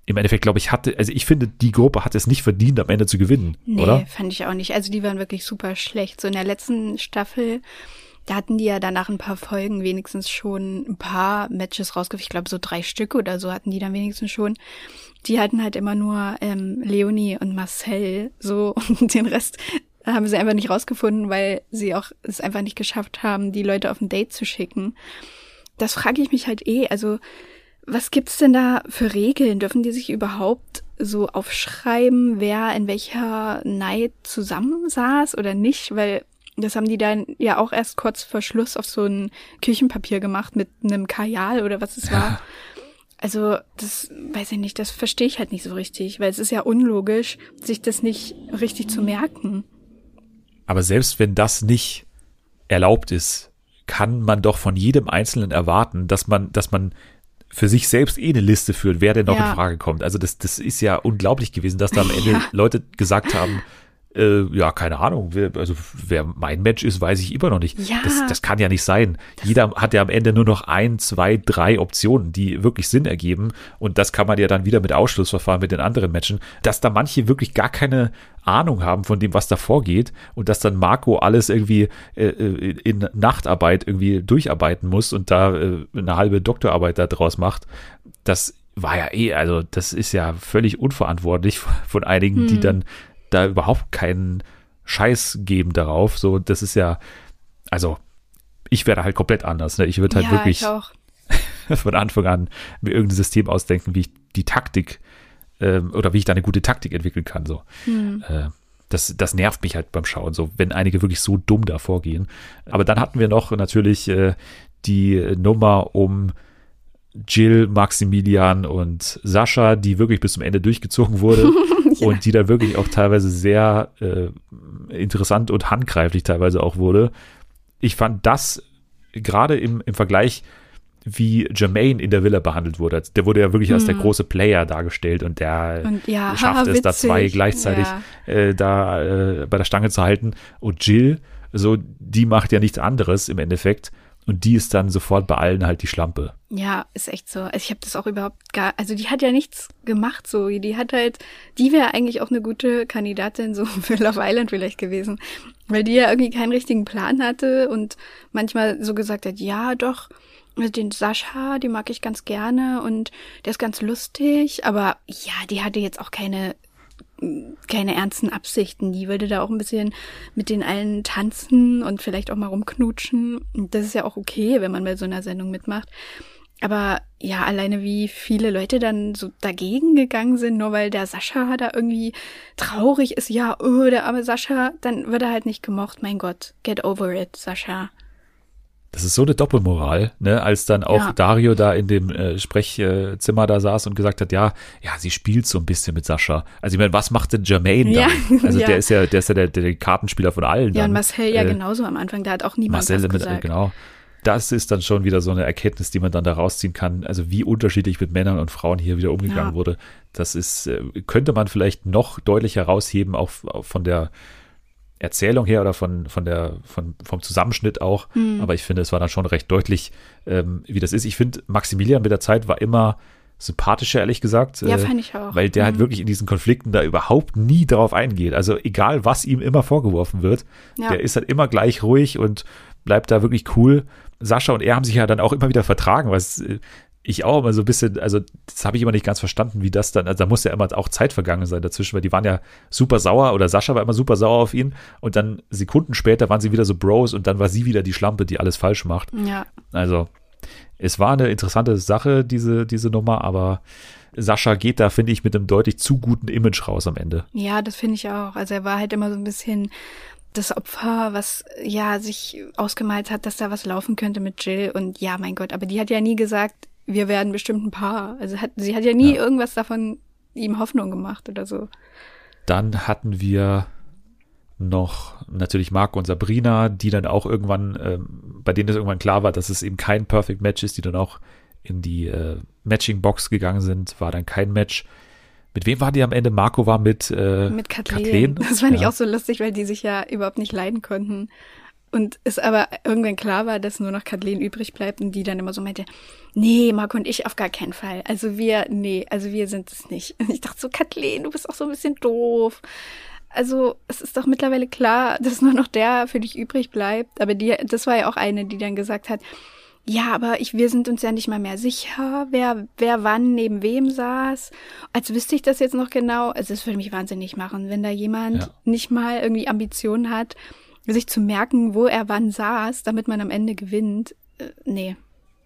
im Endeffekt, glaube ich, hatte, also ich finde, die Gruppe hat es nicht verdient, am Ende zu gewinnen, nee, oder? fand ich auch nicht. Also die waren wirklich super schlecht. So in der letzten Staffel, da hatten die ja danach ein paar Folgen wenigstens schon ein paar Matches rausgeführt. Ich glaube, so drei Stück oder so hatten die dann wenigstens schon. Die hatten halt immer nur ähm, Leonie und Marcel so und den Rest haben sie einfach nicht rausgefunden, weil sie auch es einfach nicht geschafft haben, die Leute auf ein Date zu schicken. Das frage ich mich halt eh. Also was gibt's denn da für Regeln? Dürfen die sich überhaupt so aufschreiben, wer in welcher Night zusammensaß oder nicht? Weil das haben die dann ja auch erst kurz vor Schluss auf so ein Küchenpapier gemacht mit einem Kajal oder was es war. Also, das weiß ich nicht, das verstehe ich halt nicht so richtig, weil es ist ja unlogisch, sich das nicht richtig zu merken. Aber selbst wenn das nicht erlaubt ist, kann man doch von jedem Einzelnen erwarten, dass man, dass man für sich selbst eh eine Liste führt, wer denn noch ja. in Frage kommt. Also das, das ist ja unglaublich gewesen, dass da am Ende ja. Leute gesagt haben, äh, ja, keine Ahnung. Wer, also wer mein Match ist, weiß ich immer noch nicht. Ja. Das, das kann ja nicht sein. Jeder hat ja am Ende nur noch ein, zwei, drei Optionen, die wirklich Sinn ergeben. Und das kann man ja dann wieder mit Ausschlussverfahren mit den anderen Matchen, dass da manche wirklich gar keine Ahnung haben von dem, was da vorgeht und dass dann Marco alles irgendwie äh, äh in Nachtarbeit irgendwie durcharbeiten muss und da äh, eine halbe Doktorarbeit da draus macht. Das war ja eh, also das ist ja völlig unverantwortlich von einigen, hm. die dann da überhaupt keinen Scheiß geben darauf. So, das ist ja, also ich wäre halt komplett anders. Ne? Ich würde halt ja, wirklich von Anfang an mir irgendein System ausdenken, wie ich die Taktik ähm, oder wie ich da eine gute Taktik entwickeln kann. So. Hm. Äh, das, das nervt mich halt beim Schauen, so wenn einige wirklich so dumm da vorgehen. Aber dann hatten wir noch natürlich äh, die Nummer um Jill, Maximilian und Sascha, die wirklich bis zum Ende durchgezogen wurde ja. und die da wirklich auch teilweise sehr äh, interessant und handgreiflich teilweise auch wurde. Ich fand das gerade im, im Vergleich, wie Jermaine in der Villa behandelt wurde. Der wurde ja wirklich als der mhm. große Player dargestellt und der und ja, schafft es, da zwei gleichzeitig ja. äh, da äh, bei der Stange zu halten. Und Jill, so, die macht ja nichts anderes im Endeffekt und die ist dann sofort bei allen halt die Schlampe. Ja, ist echt so. Also ich habe das auch überhaupt gar, also die hat ja nichts gemacht so. Die hat halt, die wäre eigentlich auch eine gute Kandidatin so für Love Island vielleicht gewesen, weil die ja irgendwie keinen richtigen Plan hatte und manchmal so gesagt hat, ja doch, den Sascha, die mag ich ganz gerne und der ist ganz lustig, aber ja, die hatte jetzt auch keine keine ernsten Absichten. Die würde da auch ein bisschen mit den allen tanzen und vielleicht auch mal rumknutschen. Das ist ja auch okay, wenn man bei so einer Sendung mitmacht. Aber ja, alleine wie viele Leute dann so dagegen gegangen sind, nur weil der Sascha da irgendwie traurig ist, ja, oh, der arme Sascha, dann wird er halt nicht gemocht. Mein Gott, get over it, Sascha. Das ist so eine Doppelmoral, ne? Als dann auch ja. Dario da in dem äh, Sprechzimmer da saß und gesagt hat, ja, ja, sie spielt so ein bisschen mit Sascha. Also ich meine, was macht denn Jermaine ja. dann? Also ja. der ist ja, der ist ja der, der Kartenspieler von allen. Ja, dann. und Marcel ja äh, genauso am Anfang, da hat auch niemand Marcel was mit, gesagt. genau. Das ist dann schon wieder so eine Erkenntnis, die man dann da rausziehen kann. Also wie unterschiedlich mit Männern und Frauen hier wieder umgegangen wurde. Das ist, äh, könnte man vielleicht noch deutlicher rausheben, auch, auch von der Erzählung her oder von, von der, von, vom Zusammenschnitt auch. Mhm. Aber ich finde, es war dann schon recht deutlich, ähm, wie das ist. Ich finde, Maximilian mit der Zeit war immer sympathischer, ehrlich gesagt. Ja, äh, fand ich auch. Weil der halt mhm. halt wirklich in diesen Konflikten da überhaupt nie darauf eingeht. Also egal, was ihm immer vorgeworfen wird, ja. der ist halt immer gleich ruhig und bleibt da wirklich cool. Sascha und er haben sich ja dann auch immer wieder vertragen, was äh, ich auch immer so ein bisschen, also das habe ich immer nicht ganz verstanden, wie das dann, also da muss ja immer auch Zeit vergangen sein dazwischen, weil die waren ja super sauer oder Sascha war immer super sauer auf ihn und dann Sekunden später waren sie wieder so Bros und dann war sie wieder die Schlampe, die alles falsch macht. Ja. Also es war eine interessante Sache, diese, diese Nummer, aber Sascha geht da, finde ich, mit einem deutlich zu guten Image raus am Ende. Ja, das finde ich auch. Also er war halt immer so ein bisschen das Opfer, was ja sich ausgemalt hat, dass da was laufen könnte mit Jill und ja, mein Gott, aber die hat ja nie gesagt, wir werden bestimmt ein Paar. Also hat, sie hat ja nie ja. irgendwas davon ihm Hoffnung gemacht oder so. Dann hatten wir noch natürlich Marco und Sabrina, die dann auch irgendwann, ähm, bei denen es irgendwann klar war, dass es eben kein Perfect Match ist, die dann auch in die äh, Matching Box gegangen sind, war dann kein Match. Mit wem war die am Ende? Marco war mit äh, mit Kathleen. Kathleen. Das fand ja. ich auch so lustig, weil die sich ja überhaupt nicht leiden konnten. Und es aber irgendwann klar war, dass nur noch Kathleen übrig bleibt und die dann immer so meinte, nee, Marco und ich auf gar keinen Fall. Also wir, nee, also wir sind es nicht. Und ich dachte so, Kathleen, du bist auch so ein bisschen doof. Also es ist doch mittlerweile klar, dass nur noch der für dich übrig bleibt. Aber die, das war ja auch eine, die dann gesagt hat, ja, aber ich, wir sind uns ja nicht mal mehr sicher, wer, wer wann neben wem saß. Als wüsste ich das jetzt noch genau. Also es würde mich wahnsinnig machen, wenn da jemand ja. nicht mal irgendwie Ambitionen hat sich zu merken, wo er wann saß, damit man am Ende gewinnt, äh, nee.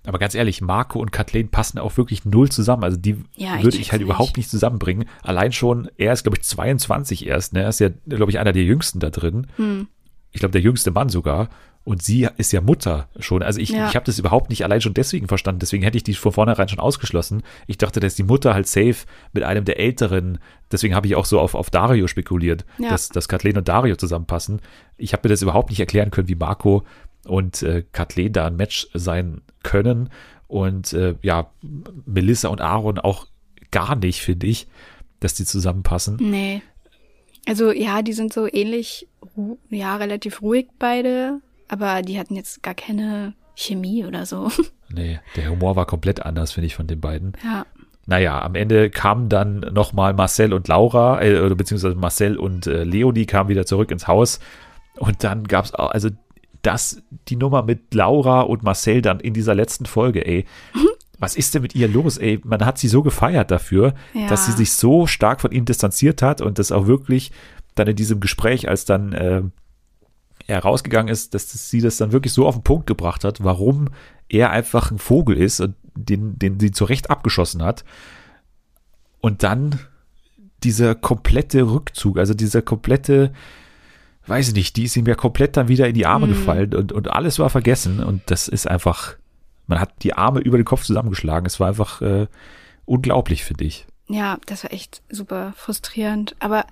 Aber ganz ehrlich, Marco und Kathleen passen auch wirklich null zusammen. Also die ja, würde ich halt nicht. überhaupt nicht zusammenbringen. Allein schon, er ist, glaube ich, 22 erst. Ne? Er ist ja, glaube ich, einer der jüngsten da drin. Hm. Ich glaube, der jüngste Mann sogar. Und sie ist ja Mutter schon. Also ich, ja. ich habe das überhaupt nicht allein schon deswegen verstanden. Deswegen hätte ich die von vornherein schon ausgeschlossen. Ich dachte, dass die Mutter halt safe mit einem der Älteren. Deswegen habe ich auch so auf, auf Dario spekuliert, ja. dass, dass Kathleen und Dario zusammenpassen. Ich habe mir das überhaupt nicht erklären können, wie Marco und äh, Kathleen da ein Match sein können. Und äh, ja, Melissa und Aaron auch gar nicht, finde ich, dass die zusammenpassen. Nee. Also ja, die sind so ähnlich, ja, relativ ruhig beide, aber die hatten jetzt gar keine Chemie oder so. Nee, der Humor war komplett anders, finde ich, von den beiden. Ja. Naja, am Ende kamen dann nochmal Marcel und Laura, äh, beziehungsweise Marcel und äh, Leonie kamen wieder zurück ins Haus. Und dann gab es auch, also das, die Nummer mit Laura und Marcel dann in dieser letzten Folge, ey. Was ist denn mit ihr los, ey? Man hat sie so gefeiert dafür, Ja. dass sie sich so stark von ihm distanziert hat und das auch wirklich dann in diesem Gespräch, als dann äh, er rausgegangen ist, dass das, sie das dann wirklich so auf den Punkt gebracht hat, warum er einfach ein Vogel ist und den, den sie zu Recht abgeschossen hat. Und dann dieser komplette Rückzug, also dieser komplette, weiß ich nicht, die ist ihm ja komplett dann wieder in die Arme Mhm. gefallen und, und alles war vergessen und das ist einfach, man hat die Arme über den Kopf zusammengeschlagen. Es war einfach äh, unglaublich, finde ich. Ja, das war echt super frustrierend. Aber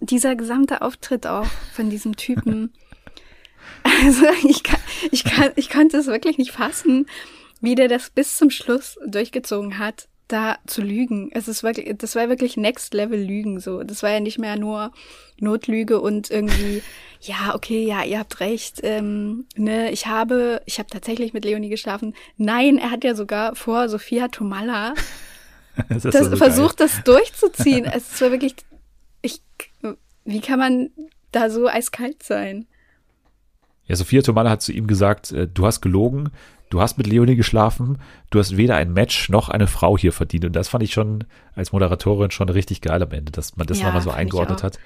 dieser gesamte Auftritt auch von diesem Typen, also ich, kann, ich, kann, ich konnte es wirklich nicht fassen, wie der das bis zum Schluss durchgezogen hat, da zu lügen. Es ist wirklich, das war wirklich Next Level Lügen so. Das war ja nicht mehr nur Notlüge und irgendwie, ja, okay, ja, ihr habt recht, ähm, ne, ich habe, ich habe tatsächlich mit Leonie geschlafen. Nein, er hat ja sogar vor Sophia Tomalla Das, das so geil. versucht, das durchzuziehen. es war wirklich, ich, wie kann man da so eiskalt sein? Ja, Sophia Tomala hat zu ihm gesagt, äh, du hast gelogen, du hast mit Leonie geschlafen, du hast weder ein Match noch eine Frau hier verdient. Und das fand ich schon als Moderatorin schon richtig geil am Ende, dass man das Ja, nochmal so eingeordnet hat.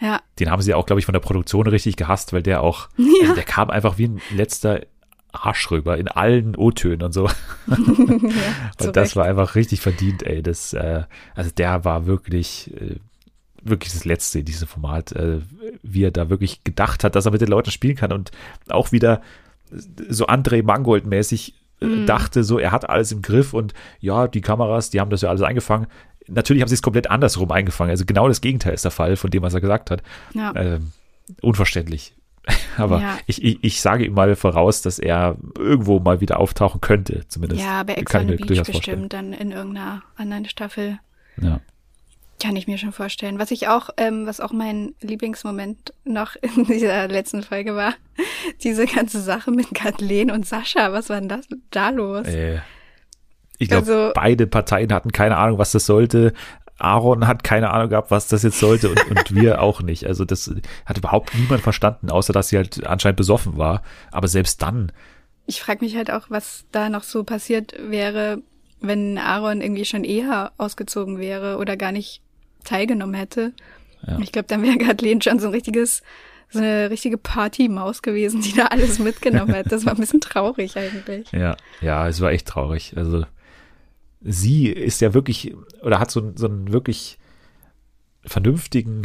Ja, Den haben sie auch, glaube ich, von der Produktion richtig gehasst, weil der auch, also der kam einfach wie ein letzter Arsch rüber in allen O-Tönen und so. ja Und das Recht. war einfach richtig verdient, ey. Das, äh, also der war wirklich, äh, wirklich das Letzte in diesem Format, äh, wie er da wirklich gedacht hat, dass er mit den Leuten spielen kann und auch wieder so André Mangold-mäßig äh, Mhm. dachte, so er hat alles im Griff und ja, die Kameras, die haben das ja alles eingefangen. Natürlich haben sie es komplett andersrum eingefangen. Also genau das Gegenteil ist der Fall von dem, was er gesagt hat. ja. Ähm, unverständlich. Aber Ja. ich, ich, ich sage ihm mal voraus, dass er irgendwo mal wieder auftauchen könnte, zumindest. ja, bei Ex on the Beach bestimmt vorstellen. dann in irgendeiner anderen Staffel. Ja. Kann ich mir schon vorstellen. Was ich auch, ähm, was auch mein Lieblingsmoment noch in dieser letzten Folge war, diese ganze Sache mit Kathleen und Sascha. Was war denn das da los? Äh, ich glaube, Also- beide Parteien hatten keine Ahnung, was das sollte. Aaron hat keine Ahnung gehabt, was das jetzt sollte und, und wir auch nicht. Also das hat überhaupt niemand verstanden, außer dass sie halt anscheinend besoffen war. Aber selbst dann, Ich frage mich halt auch, was da noch so passiert wäre, wenn Aaron irgendwie schon eher ausgezogen wäre oder gar nicht teilgenommen hätte. Ja. Ich glaube, dann wäre Kathleen schon so ein richtiges, so eine richtige Partymaus gewesen, die da alles mitgenommen hat. Das war ein bisschen traurig eigentlich. ja, ja, es war echt traurig. Also sie ist ja wirklich, oder hat so, einen- so einen wirklich vernünftigen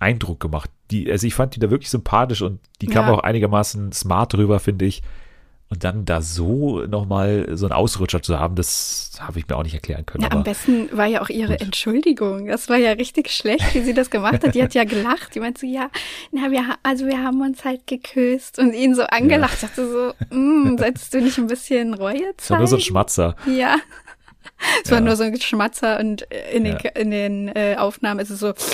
Eindruck gemacht. Die, also ich fand die da wirklich sympathisch und die kam Ja. auch einigermaßen smart rüber, finde ich. Und dann da so nochmal so einen Ausrutscher zu haben, das habe ich mir auch nicht erklären können. Ja, am besten war ja auch ihre gut. Entschuldigung. Das war ja richtig schlecht, wie sie das gemacht hat. Die hat ja gelacht. Die meinte so, ja, na, wir, also wir haben uns halt geküsst und ihn so angelacht. Ich dachte so, mm, solltest du nicht ein bisschen Reue es war nur so ein zeigen? Schmatzer. Ja. Es war Ja. nur so ein Schmatzer und äh, in den, Ja. in den äh, Aufnahmen ist es so.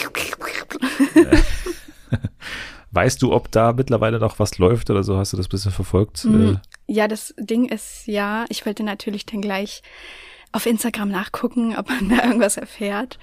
Weißt du, ob da mittlerweile noch was läuft oder so? Hast du das ein bisschen verfolgt? Mhm. Ja, das Ding ist ja, ich wollte natürlich dann gleich auf Instagram nachgucken, ob man da irgendwas erfährt.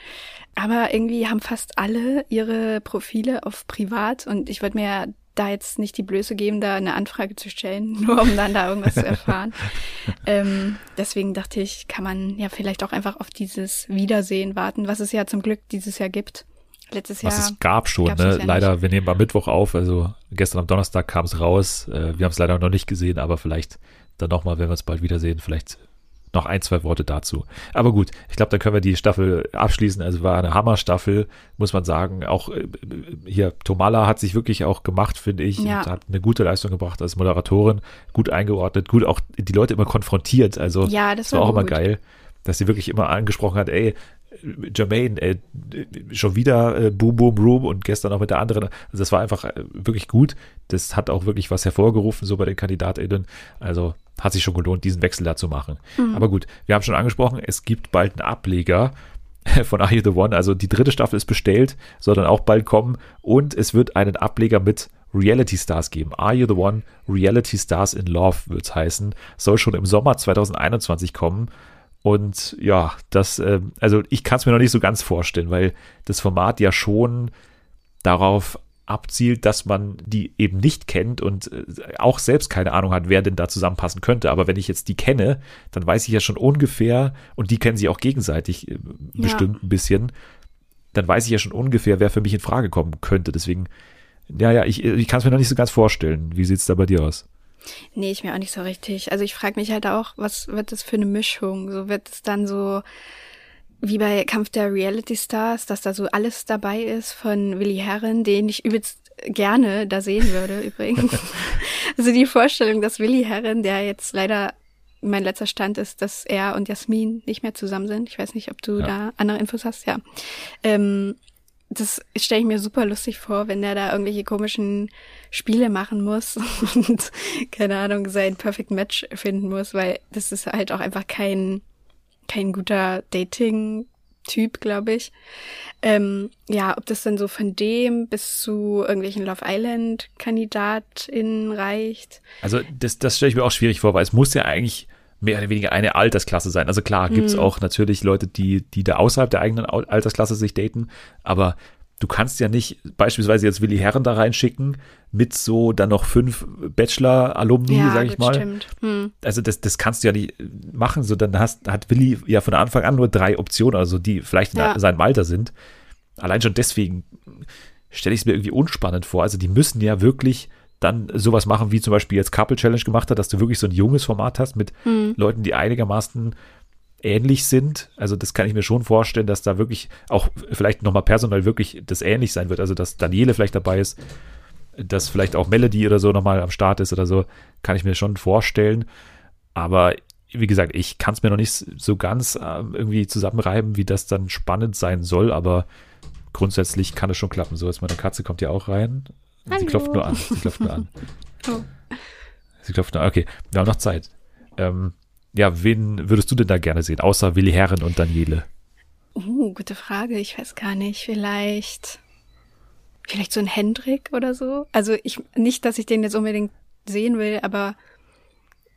Aber irgendwie haben fast alle ihre Profile auf privat und ich wollte mir da jetzt nicht die Blöße geben, da eine Anfrage zu stellen, nur um dann da irgendwas zu erfahren. ähm, deswegen dachte ich, kann man ja vielleicht auch einfach auf dieses Wiedersehen warten, was es ja zum Glück dieses Jahr gibt. Letztes Was Jahr. es gab schon, ne? Leider, wir nehmen am Mittwoch auf, also gestern am Donnerstag kam es raus. Äh, wir haben es leider noch nicht gesehen, aber vielleicht dann nochmal, wenn wir es bald wiedersehen, vielleicht noch ein, zwei Worte dazu. Aber gut, ich glaube, dann können wir die Staffel abschließen. Also war eine Hammerstaffel, muss man sagen. Auch äh, hier, Tomala hat sich wirklich auch gemacht, finde ich, Ja. und hat eine gute Leistung gebracht als Moderatorin, gut eingeordnet, gut auch die Leute immer konfrontiert. Also Ja, das das war war auch immer gut. geil, dass sie wirklich immer angesprochen hat, ey, Jermaine, äh, schon wieder äh, Boom Boom Room und gestern auch mit der anderen. Also das war einfach äh, wirklich gut. Das hat auch wirklich was hervorgerufen, so bei den KandidatInnen. Also hat sich schon gelohnt, diesen Wechsel da zu machen. Mhm. Aber gut, wir haben schon angesprochen, es gibt bald einen Ableger von Are You the One. Also die dritte Staffel ist bestellt, soll dann auch bald kommen. Und es wird einen Ableger mit Reality Stars geben. Are You the One? Reality Stars in Love wird es heißen. Soll schon im Sommer 2021 kommen. Und ja, das, äh, also ich kann es mir noch nicht so ganz vorstellen, weil das Format ja schon darauf abzielt, dass man die eben nicht kennt und äh, auch selbst keine Ahnung hat, wer denn da zusammenpassen könnte. Aber wenn ich jetzt die kenne, dann weiß ich ja schon ungefähr, und die kennen sich auch gegenseitig äh, bestimmt ja. ein bisschen, dann weiß ich ja schon ungefähr, wer für mich in Frage kommen könnte. Deswegen, ja, ja, ich, ich kann es mir noch nicht so ganz vorstellen. Wie sieht es da bei dir aus? Nee, ich mir auch nicht so richtig. Also ich frage mich halt auch, was wird das für eine Mischung? So wird es dann so wie bei Kampf der Reality Stars, dass da so alles dabei ist von Willi Herren, den ich übelst gerne da sehen würde, übrigens. also die Vorstellung, dass Willi Herren, der jetzt leider mein letzter Stand ist, dass er und Jasmin nicht mehr zusammen sind. Ich weiß nicht, ob du ja. da andere Infos hast, ja. Ähm, das stelle ich mir super lustig vor, wenn der da irgendwelche komischen Spiele machen muss und keine Ahnung, sein Perfect Match finden muss, weil das ist halt auch einfach kein kein guter Dating-Typ, glaube ich. Ähm, ja, ob das dann so von dem bis zu irgendwelchen Love Island-KandidatInnen reicht. Also das, das stelle ich mir auch schwierig vor, weil es muss ja eigentlich mehr oder weniger eine Altersklasse sein. Also klar, gibt es mhm. auch natürlich Leute, die, die da außerhalb der eigenen Altersklasse sich daten, aber du kannst ja nicht beispielsweise jetzt Willi Herren da reinschicken mit so dann noch fünf Bachelor-Alumni, ja, sag ich mal. Stimmt. Hm. Also das, das kannst du ja nicht machen. So, dann hast, hat Willi ja von Anfang an nur drei Optionen, also die vielleicht ja. in seinem Alter sind. Allein schon deswegen stelle ich es mir irgendwie unspannend vor. Also die müssen ja wirklich dann sowas machen, wie zum Beispiel jetzt Couple Challenge gemacht hat, dass du wirklich so ein junges Format hast mit hm. Leuten, die einigermaßen ähnlich sind. Also das kann ich mir schon vorstellen, dass da wirklich auch vielleicht nochmal personell wirklich das ähnlich sein wird. Also dass Daniele vielleicht dabei ist, dass vielleicht auch Melody oder so nochmal am Start ist oder so, kann ich mir schon vorstellen. Aber wie gesagt, ich kann es mir noch nicht so ganz äh, irgendwie zusammenreiben, wie das dann spannend sein soll, aber grundsätzlich kann es schon klappen. So, jetzt meine Katze kommt ja auch rein. Hallo. Sie klopft nur an. Sie klopft nur an. oh. Sie klopft nur an. Okay, wir haben noch Zeit. Ähm, ja, wen würdest du denn da gerne sehen, außer Willi Herren und Daniele? Uh, gute Frage. Ich weiß gar nicht. Vielleicht, vielleicht so ein Hendrik oder so. Also ich, nicht, dass ich den jetzt unbedingt sehen will, aber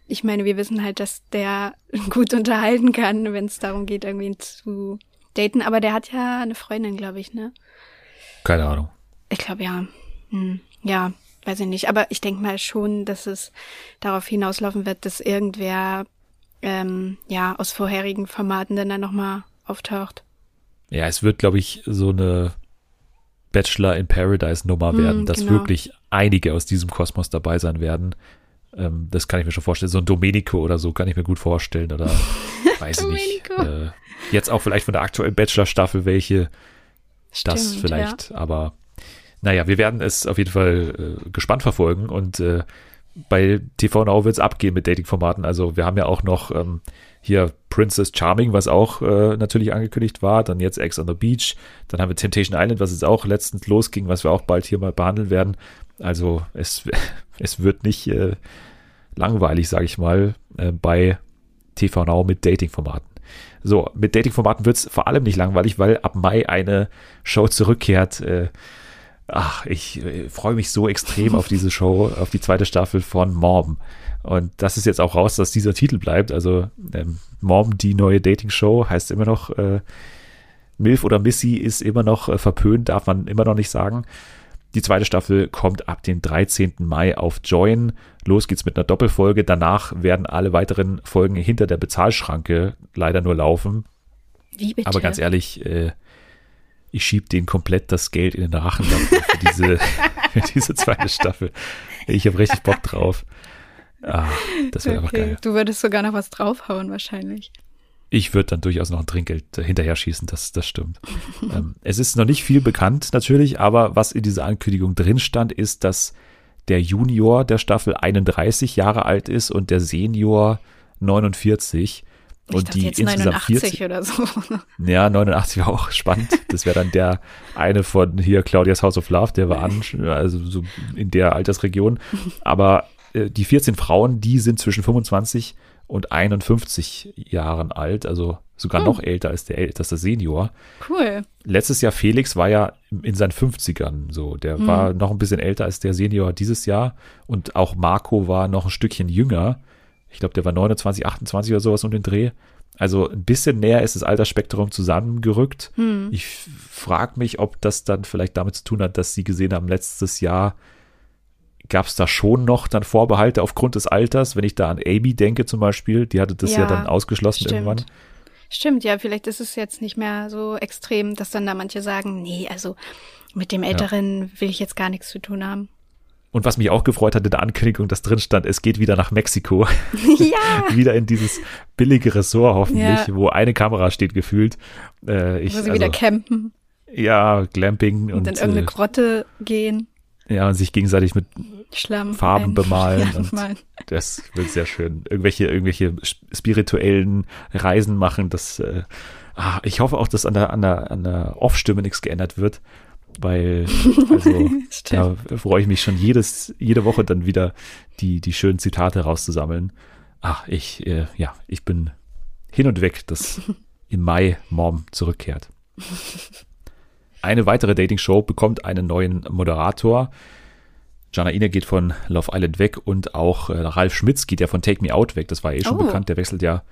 ich meine, wir wissen halt, dass der gut unterhalten kann, wenn es darum geht, irgendwie zu daten. Aber der hat ja eine Freundin, glaube ich, ne? Keine Ahnung. Ich glaube ja. Hm, ja, weiß ich nicht. Aber ich denke mal schon, dass es darauf hinauslaufen wird, dass irgendwer ähm, ja aus vorherigen Formaten dann, dann nochmal auftaucht. Ja, es wird, glaube ich, so eine Bachelor in Paradise Nummer hm, werden, mm, dass genau. wirklich einige aus diesem Kosmos dabei sein werden. Ähm, das kann ich mir schon vorstellen. So ein Domenico oder so kann ich mir gut vorstellen. Oder weiß ich nicht. Äh, jetzt auch vielleicht von der aktuellen Bachelor-Staffel welche. Stimmt, das vielleicht. Ja. Aber naja, wir werden es auf jeden Fall äh, gespannt verfolgen und äh, bei TV Now wird es abgehen mit Dating-Formaten. Also wir haben ja auch noch ähm, hier Princess Charming, was auch äh, natürlich angekündigt war. Dann jetzt Ex on the Beach. Dann haben wir Temptation Island, was jetzt auch letztens losging, was wir auch bald hier mal behandeln werden. Also es, es wird nicht äh, langweilig, sage ich mal, äh, bei TV Now mit Dating-Formaten. So, mit Dating-Formaten wird es vor allem nicht langweilig, weil ab Mai eine Show zurückkehrt, äh, ach, ich äh, freue mich so extrem auf diese Show, auf die zweite Staffel von Mom. Und das ist jetzt auch raus, dass dieser Titel bleibt. Also ähm, Mom, die neue Dating-Show, heißt immer noch äh, Milf oder Missy ist immer noch äh, verpönt, darf man immer noch nicht sagen. Die zweite Staffel kommt ab dem 13. Mai auf Join. Los geht's mit einer Doppelfolge. Danach werden alle weiteren Folgen hinter der Bezahlschranke leider nur laufen. Wie bitte? Aber ganz ehrlich, äh, ich schieb den komplett das Geld in den Rachen für diese, für diese zweite Staffel. Ich habe richtig Bock drauf. Ah, das wäre okay. einfach geil. Du würdest sogar noch was draufhauen wahrscheinlich. Ich würde dann durchaus noch ein Trinkgeld hinterher schießen, das, das stimmt. ähm, es ist noch nicht viel bekannt natürlich, aber was in dieser Ankündigung drin stand, ist, dass der Junior der Staffel 31 Jahre alt ist und der Senior 49. Ich und die jetzt insgesamt 89 40, oder so. Ja, 89 war auch spannend. Das wäre dann der eine von hier Claudias House of Love, der war an, also so in der Altersregion. Aber äh, die 14 Frauen, die sind zwischen 25 und 51 Jahren alt, also sogar hm. noch älter als der älteste Senior. Cool. Letztes Jahr Felix war ja in seinen 50ern so. Der hm. war noch ein bisschen älter als der Senior dieses Jahr. Und auch Marco war noch ein Stückchen jünger. Ich glaube, der war 29, 28 oder sowas um den Dreh. Also ein bisschen näher ist das Altersspektrum zusammengerückt. Hm. Ich frage mich, ob das dann vielleicht damit zu tun hat, dass sie gesehen haben, letztes Jahr gab es da schon noch dann Vorbehalte aufgrund des Alters. Wenn ich da an Amy denke zum Beispiel, die hatte das ja, ja dann ausgeschlossen stimmt. irgendwann. Stimmt, ja, vielleicht ist es jetzt nicht mehr so extrem, dass dann da manche sagen, nee, also mit dem Älteren ja. will ich jetzt gar nichts zu tun haben. Und was mich auch gefreut hat in der Ankündigung, dass drin stand, es geht wieder nach Mexiko. Ja. wieder in dieses billige Ressort hoffentlich, ja. wo eine Kamera steht gefühlt. Äh, ich, wo sie also, wieder campen. Ja, Glamping. Und, und in irgendeine äh, Grotte gehen. Ja, und sich gegenseitig mit Schlamm Farben bemalen. Ja, und das wird sehr schön. Irgendwelche, irgendwelche spirituellen Reisen machen. Das, äh, ah, ich hoffe auch, dass an der, an der, an der Off-Stimme nichts geändert wird. Weil, also, da freue ich mich schon jedes, jede Woche dann wieder die, die schönen Zitate rauszusammeln. Ach, ich, äh, ja, ich bin hin und weg, dass im Mai Mom zurückkehrt. Eine weitere Dating-Show bekommt einen neuen Moderator. Jana Ine geht von Love Island weg und auch äh, Ralf Schmitz geht ja von Take Me Out weg. Das war eh schon oh. bekannt. Der wechselt ja.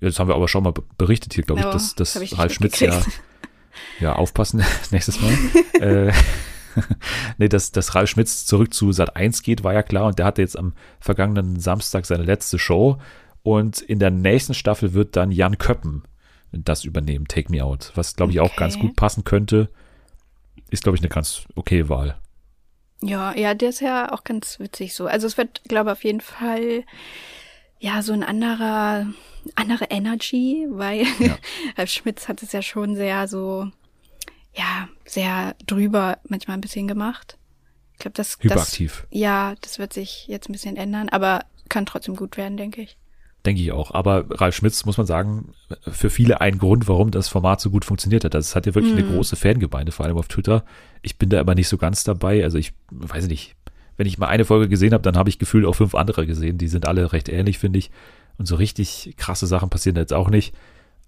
Das haben wir aber schon mal berichtet hier, glaube ich, dass, dass ich Ralf Schmitz ja, ja aufpassen nächstes Mal. äh, nee, dass, dass Ralf Schmitz zurück zu Sat 1 geht, war ja klar. Und der hatte jetzt am vergangenen Samstag seine letzte Show. Und in der nächsten Staffel wird dann Jan Köppen das übernehmen, Take Me Out, was glaube ich okay. auch ganz gut passen könnte. Ist, glaube ich, eine ganz okay Wahl. Ja, ja, der ist ja auch ganz witzig so. Also es wird, glaube ich, auf jeden Fall ja so ein anderer, andere Energy, weil ja. Schmitz hat es ja schon sehr so, ja, sehr drüber manchmal ein bisschen gemacht. Ich glaube, das, Hyperaktiv. das, ja, das wird sich jetzt ein bisschen ändern, aber kann trotzdem gut werden, denke ich. Denke ich auch. Aber Ralf Schmitz, muss man sagen, für viele ein Grund, warum das Format so gut funktioniert hat. Das hat ja wirklich mm. eine mhm. große Fangemeinde, vor allem auf Twitter. Ich bin da aber nicht so ganz dabei. Also ich weiß nicht, wenn ich mal eine Folge gesehen habe, dann habe ich gefühlt auch fünf andere gesehen. Die sind alle recht ähnlich, finde ich. Und so richtig krasse Sachen passieren da jetzt auch nicht.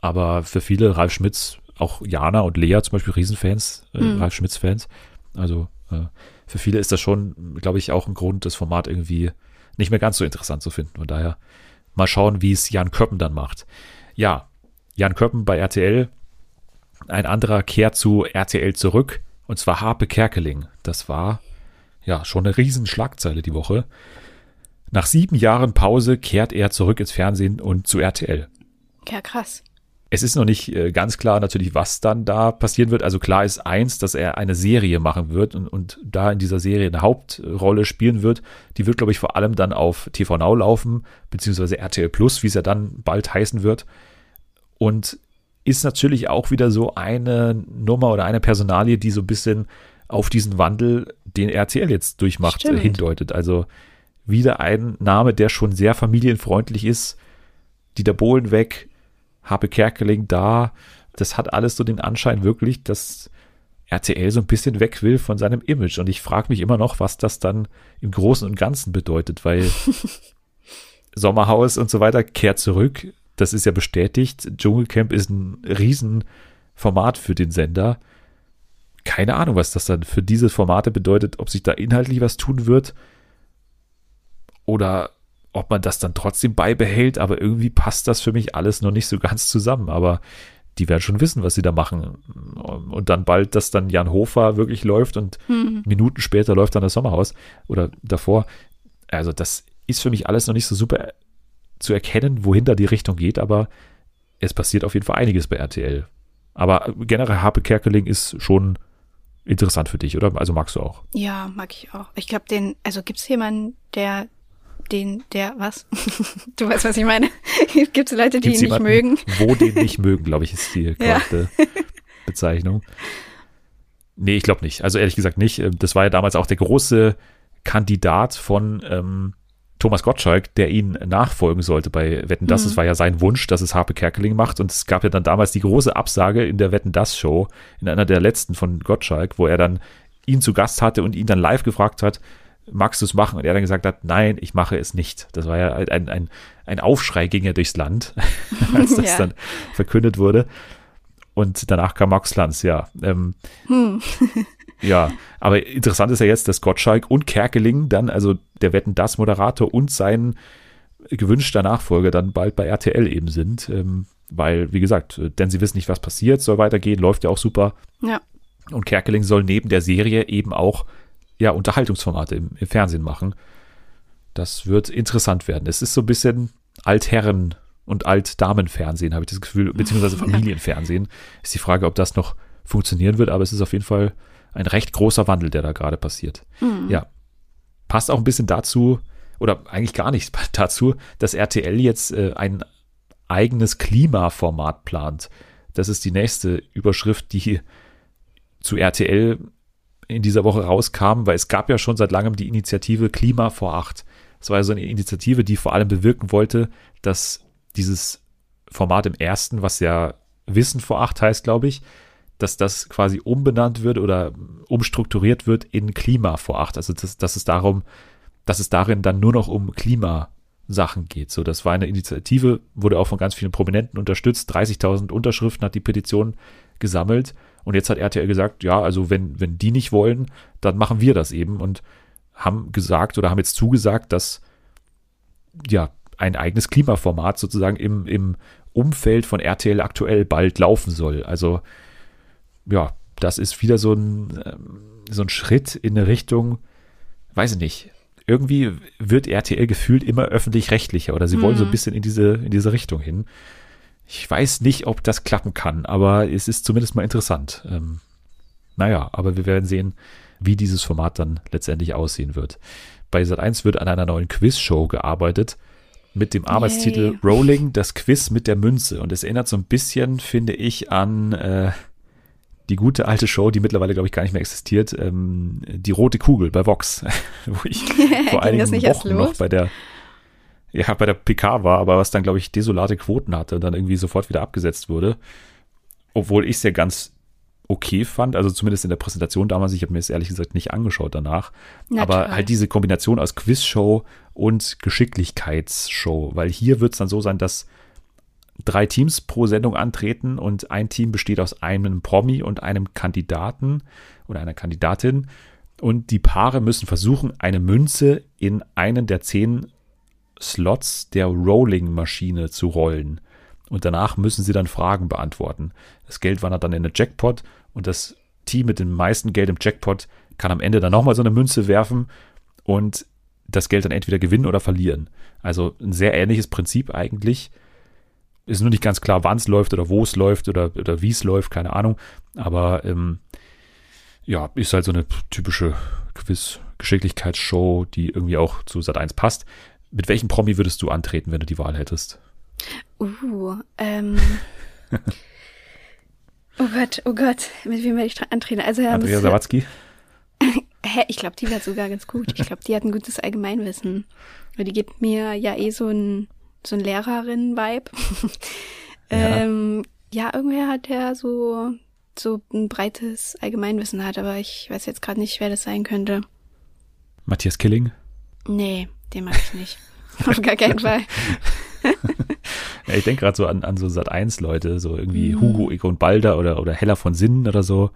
Aber für viele Ralf Schmitz, auch Jana und Lea zum Beispiel Riesenfans, äh, mm. Ralf Schmitz-Fans. Also äh, für viele ist das schon, glaube ich, auch ein Grund, das Format irgendwie nicht mehr ganz so interessant zu finden. Von daher Mal schauen, wie es Jan Köppen dann macht. Ja, Jan Köppen bei RTL. Ein anderer kehrt zu RTL zurück. Und zwar Harpe Kerkeling. Das war ja schon eine Riesenschlagzeile die Woche. Nach sieben Jahren Pause kehrt er zurück ins Fernsehen und zu RTL. Ja, krass. Es ist noch nicht äh, ganz klar natürlich, was dann da passieren wird. Also klar ist eins, dass er eine Serie machen wird und, und da in dieser Serie eine Hauptrolle spielen wird. Die wird, glaube ich, vor allem dann auf TV Now laufen, beziehungsweise RTL Plus, wie es ja dann bald heißen wird. Und ist natürlich auch wieder so eine Nummer oder eine Personalie, die so ein bisschen auf diesen Wandel, den RTL jetzt durchmacht, Stimmt. hindeutet. Also wieder ein Name, der schon sehr familienfreundlich ist. Dieter Bohlen weg, habe Kerkeling da. Das hat alles so den Anschein wirklich, dass RTL so ein bisschen weg will von seinem Image. Und ich frage mich immer noch, was das dann im Großen und Ganzen bedeutet, weil Sommerhaus und so weiter kehrt zurück. Das ist ja bestätigt. Dschungelcamp ist ein Riesenformat für den Sender. Keine Ahnung, was das dann für diese Formate bedeutet, ob sich da inhaltlich was tun wird. Oder ob man das dann trotzdem beibehält, aber irgendwie passt das für mich alles noch nicht so ganz zusammen. Aber die werden schon wissen, was sie da machen. Und dann bald, dass dann Jan Hofer wirklich läuft und hm. Minuten später läuft dann das Sommerhaus oder davor. Also das ist für mich alles noch nicht so super zu erkennen, wohin da die Richtung geht, aber es passiert auf jeden Fall einiges bei RTL. Aber generell Harpe Kerkeling ist schon interessant für dich, oder? Also magst du auch? Ja, mag ich auch. Ich glaube, den, also gibt es jemanden, der den, der, was? du weißt, was ich meine. Gibt es Leute, die Gibt's ihn nicht mögen? Wo den nicht mögen, glaube ich, ist die korrekte ja. Bezeichnung. Nee, ich glaube nicht. Also ehrlich gesagt nicht. Ähm, das war ja damals auch der große Kandidat von ähm, Thomas Gottschalk, der ihn nachfolgen sollte bei Wetten Das. Es mhm. war ja sein Wunsch, dass es Harpe Kerkeling macht. Und es gab ja dann damals die große Absage in der Wetten Das Show, in einer der letzten von Gottschalk, wo er dann ihn zu Gast hatte und ihn dann live gefragt hat, magst du es machen? Und er dann gesagt hat, nein, ich mache es nicht. Das war ja ein, ein, ein Aufschrei ging ja durchs Land, als das ja. dann verkündet wurde. Und danach kam Max Lanz, ja. Ähm, hm. ja, aber interessant ist ja jetzt, dass Gottschalk und Kerkeling dann, also der Wetten das Moderator und sein gewünschter Nachfolger dann bald bei RTL eben sind. Ähm, weil, wie gesagt, denn sie wissen nicht, was passiert, soll weitergehen, läuft ja auch super. Ja. Und Kerkeling soll neben der Serie eben auch ja, Unterhaltungsformate im, im Fernsehen machen. Das wird interessant werden. Es ist so ein bisschen Altherren- und Altdamenfernsehen, habe ich das Gefühl, beziehungsweise Familienfernsehen. Ist die Frage, ob das noch funktionieren wird, aber es ist auf jeden Fall ein recht großer Wandel, der da gerade passiert. Mhm. Ja. Passt auch ein bisschen dazu, oder eigentlich gar nichts dazu, dass RTL jetzt äh, ein eigenes Klimaformat plant. Das ist die nächste Überschrift, die zu RTL in dieser Woche rauskam, weil es gab ja schon seit langem die Initiative Klima vor acht. Das war ja so eine Initiative, die vor allem bewirken wollte, dass dieses Format im ersten, was ja Wissen vor acht heißt, glaube ich, dass das quasi umbenannt wird oder umstrukturiert wird in Klima vor acht. Also dass, dass es darum, dass es darin dann nur noch um Klimasachen geht. So, das war eine Initiative, wurde auch von ganz vielen Prominenten unterstützt. 30.000 Unterschriften hat die Petition gesammelt. Und jetzt hat RTL gesagt, ja, also wenn, wenn die nicht wollen, dann machen wir das eben und haben gesagt oder haben jetzt zugesagt, dass ja ein eigenes Klimaformat sozusagen im, im Umfeld von RTL aktuell bald laufen soll. Also ja, das ist wieder so ein, ähm, so ein Schritt in eine Richtung, weiß ich nicht. Irgendwie wird RTL gefühlt immer öffentlich-rechtlicher oder sie mhm. wollen so ein mhm. bisschen in diese, in diese Richtung hin. Ich weiß nicht, ob das klappen kann, aber es ist zumindest mal interessant. Ähm, naja, aber wir werden sehen, wie dieses Format dann letztendlich aussehen wird. Bei Sat1 wird an einer neuen Quizshow gearbeitet mit dem Arbeitstitel Yay. Rolling, das Quiz mit der Münze. Und es erinnert so ein bisschen, finde ich, an äh, die gute alte Show, die mittlerweile, glaube ich, gar nicht mehr existiert, ähm, die rote Kugel bei Vox, wo ich vor einigen Wochen noch bei der ja, bei der PK war, aber was dann, glaube ich, desolate Quoten hatte und dann irgendwie sofort wieder abgesetzt wurde. Obwohl ich es ja ganz okay fand, also zumindest in der Präsentation damals, ich habe mir es ehrlich gesagt nicht angeschaut danach, Na, aber toll. halt diese Kombination aus Quizshow und Geschicklichkeitsshow, weil hier wird es dann so sein, dass drei Teams pro Sendung antreten und ein Team besteht aus einem Promi und einem Kandidaten oder einer Kandidatin und die Paare müssen versuchen, eine Münze in einen der zehn Slots der Rolling-Maschine zu rollen. Und danach müssen sie dann Fragen beantworten. Das Geld wandert dann in den Jackpot und das Team mit dem meisten Geld im Jackpot kann am Ende dann nochmal so eine Münze werfen und das Geld dann entweder gewinnen oder verlieren. Also ein sehr ähnliches Prinzip eigentlich. Ist nur nicht ganz klar, wann es läuft oder wo es läuft oder, oder wie es läuft, keine Ahnung. Aber ähm, ja, ist halt so eine typische Quiz-Geschicklichkeitsshow, die irgendwie auch zu Sat 1 passt. Mit welchem Promi würdest du antreten, wenn du die Wahl hättest? Uh, ähm. oh Gott, oh Gott, mit wem werde ich antreten? Also, Andrea Sawatzki? Hä, ich glaube, die wäre sogar ganz gut. Ich glaube, die hat ein gutes Allgemeinwissen. Weil die gibt mir ja eh so ein, so ein Lehrerin-Vibe. ja. ähm, ja, irgendwer hat der so, so ein breites Allgemeinwissen hat, aber ich weiß jetzt gerade nicht, wer das sein könnte. Matthias Killing? Nee, den mag ich nicht. Auf gar keinen Fall. ja, ich denke gerade so an, an so Sat1-Leute, so irgendwie mhm. Hugo Egon Balder oder, oder Heller von Sinnen oder so.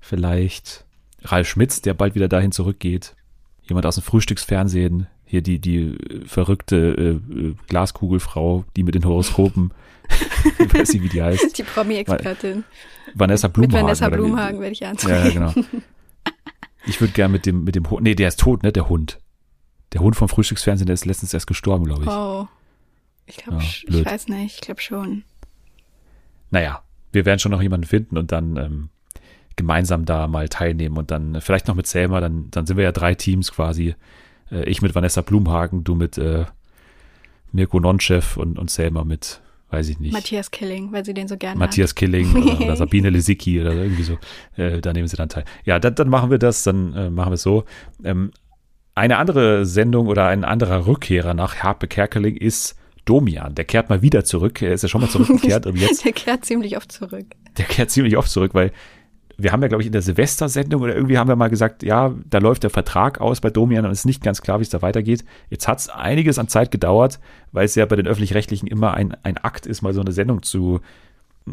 Vielleicht Ralf Schmitz, der bald wieder dahin zurückgeht. Jemand aus dem Frühstücksfernsehen. Hier die, die verrückte äh, Glaskugelfrau, die mit den Horoskopen. ich weiß nicht, wie die heißt. Die Promi-Expertin. Vanessa Blumhagen. Mit Vanessa Blumhagen werde ich antreten. Ja, genau. Ich würde gerne mit dem, mit dem Hund, nee, der ist tot, ne, der Hund. Der Hund vom Frühstücksfernsehen, der ist letztens erst gestorben, glaube ich. Oh. Ich glaube, ja, ich weiß nicht, ich glaube schon. Naja, wir werden schon noch jemanden finden und dann ähm, gemeinsam da mal teilnehmen und dann äh, vielleicht noch mit Selma, dann, dann sind wir ja drei Teams quasi. Äh, ich mit Vanessa Blumhagen, du mit äh, Mirko Nonchev und, und Selma mit, weiß ich nicht. Matthias Killing, weil sie den so gerne Matthias hat. Killing oder, oder Sabine Lisicki oder irgendwie so. Äh, da nehmen sie dann teil. Ja, dann, dann machen wir das, dann äh, machen wir es so. Ähm, eine andere Sendung oder ein anderer Rückkehrer nach Harpe Kerkeling ist Domian. Der kehrt mal wieder zurück. Er ist ja schon mal zurückgekehrt. und jetzt, der kehrt ziemlich oft zurück. Der kehrt ziemlich oft zurück, weil wir haben ja, glaube ich, in der Silvestersendung oder irgendwie haben wir mal gesagt, ja, da läuft der Vertrag aus bei Domian und es ist nicht ganz klar, wie es da weitergeht. Jetzt hat es einiges an Zeit gedauert, weil es ja bei den Öffentlich-Rechtlichen immer ein, ein Akt ist, mal so eine Sendung zu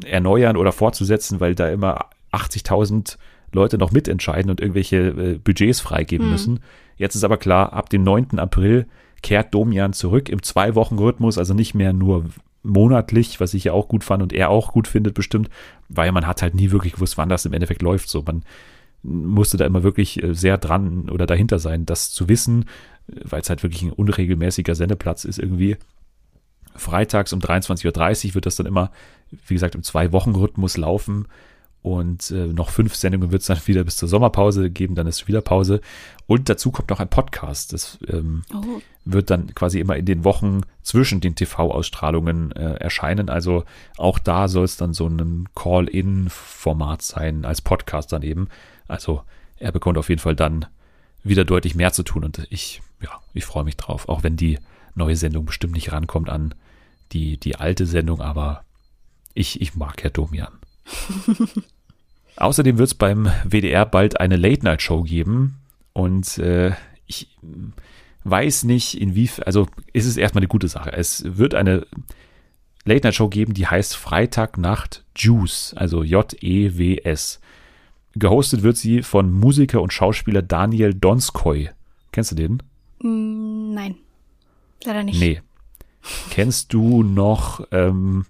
erneuern oder fortzusetzen, weil da immer 80.000 Leute noch mitentscheiden und irgendwelche äh, Budgets freigeben mhm. müssen. Jetzt ist aber klar, ab dem 9. April kehrt Domian zurück im Zwei-Wochen-Rhythmus, also nicht mehr nur monatlich, was ich ja auch gut fand und er auch gut findet bestimmt, weil man hat halt nie wirklich gewusst, wann das im Endeffekt läuft. So, man musste da immer wirklich äh, sehr dran oder dahinter sein, das zu wissen, weil es halt wirklich ein unregelmäßiger Sendeplatz ist irgendwie. Freitags um 23.30 Uhr wird das dann immer, wie gesagt, im Zwei-Wochen-Rhythmus laufen. Und äh, noch fünf Sendungen wird es dann wieder bis zur Sommerpause geben, dann ist wieder Pause. Und dazu kommt noch ein Podcast. Das ähm, oh. wird dann quasi immer in den Wochen zwischen den TV-Ausstrahlungen äh, erscheinen. Also auch da soll es dann so ein Call-In-Format sein, als Podcast dann eben. Also er bekommt auf jeden Fall dann wieder deutlich mehr zu tun. Und ich, ja, ich freue mich drauf. Auch wenn die neue Sendung bestimmt nicht rankommt an die, die alte Sendung, aber ich, ich mag Herr Domian. Außerdem wird es beim WDR bald eine Late-Night-Show geben. Und äh, ich weiß nicht, inwiefern, also ist es erstmal eine gute Sache. Es wird eine Late-Night-Show geben, die heißt Freitagnacht Juice, also J-E-W-S. Gehostet wird sie von Musiker und Schauspieler Daniel Donskoy. Kennst du den? Mm, nein, leider nicht. Nee. Kennst du noch ähm,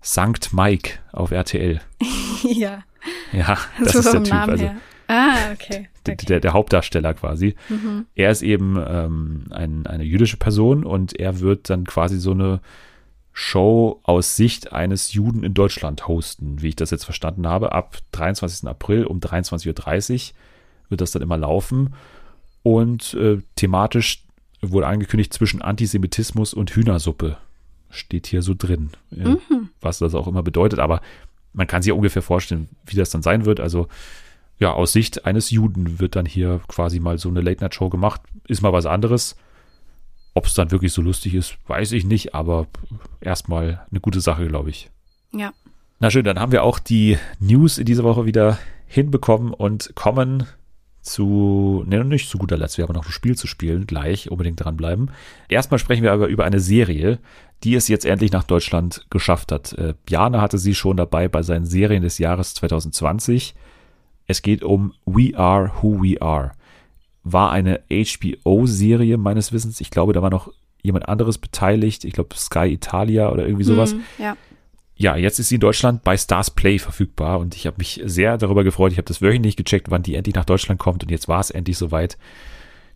Sankt Mike auf RTL? ja. Ja, das so ist der Typ. Namen also, her. Ah, okay. okay. Der, der, Hauptdarsteller quasi. Mhm. Er ist eben ähm, ein, eine jüdische Person und er wird dann quasi so eine Show aus Sicht eines Juden in Deutschland hosten, wie ich das jetzt verstanden habe. Ab 23. April um 23.30 Uhr wird das dann immer laufen. Und äh, thematisch wurde angekündigt zwischen Antisemitismus und Hühnersuppe. Steht hier so drin. Mhm. Was das auch immer bedeutet. Aber man kann sich ungefähr vorstellen, wie das dann sein wird. Also ja, aus Sicht eines Juden wird dann hier quasi mal so eine Late-Night-Show gemacht. Ist mal was anderes. Ob es dann wirklich so lustig ist, weiß ich nicht, aber erstmal eine gute Sache, glaube ich. Ja. Na schön, dann haben wir auch die News in dieser Woche wieder hinbekommen und kommen zu, ne, nicht zu guter Letzt, wir haben noch ein Spiel zu spielen, gleich unbedingt dranbleiben. Erstmal sprechen wir aber über eine Serie, die es jetzt endlich nach Deutschland geschafft hat. Äh, Jana hatte sie schon dabei bei seinen Serien des Jahres 2020. Es geht um We Are Who We Are. War eine HBO-Serie meines Wissens. Ich glaube, da war noch jemand anderes beteiligt. Ich glaube, Sky Italia oder irgendwie sowas. Mm, ja. Ja, jetzt ist sie in Deutschland bei Stars Play verfügbar und ich habe mich sehr darüber gefreut. Ich habe das wöchentlich gecheckt, wann die endlich nach Deutschland kommt und jetzt war es endlich soweit.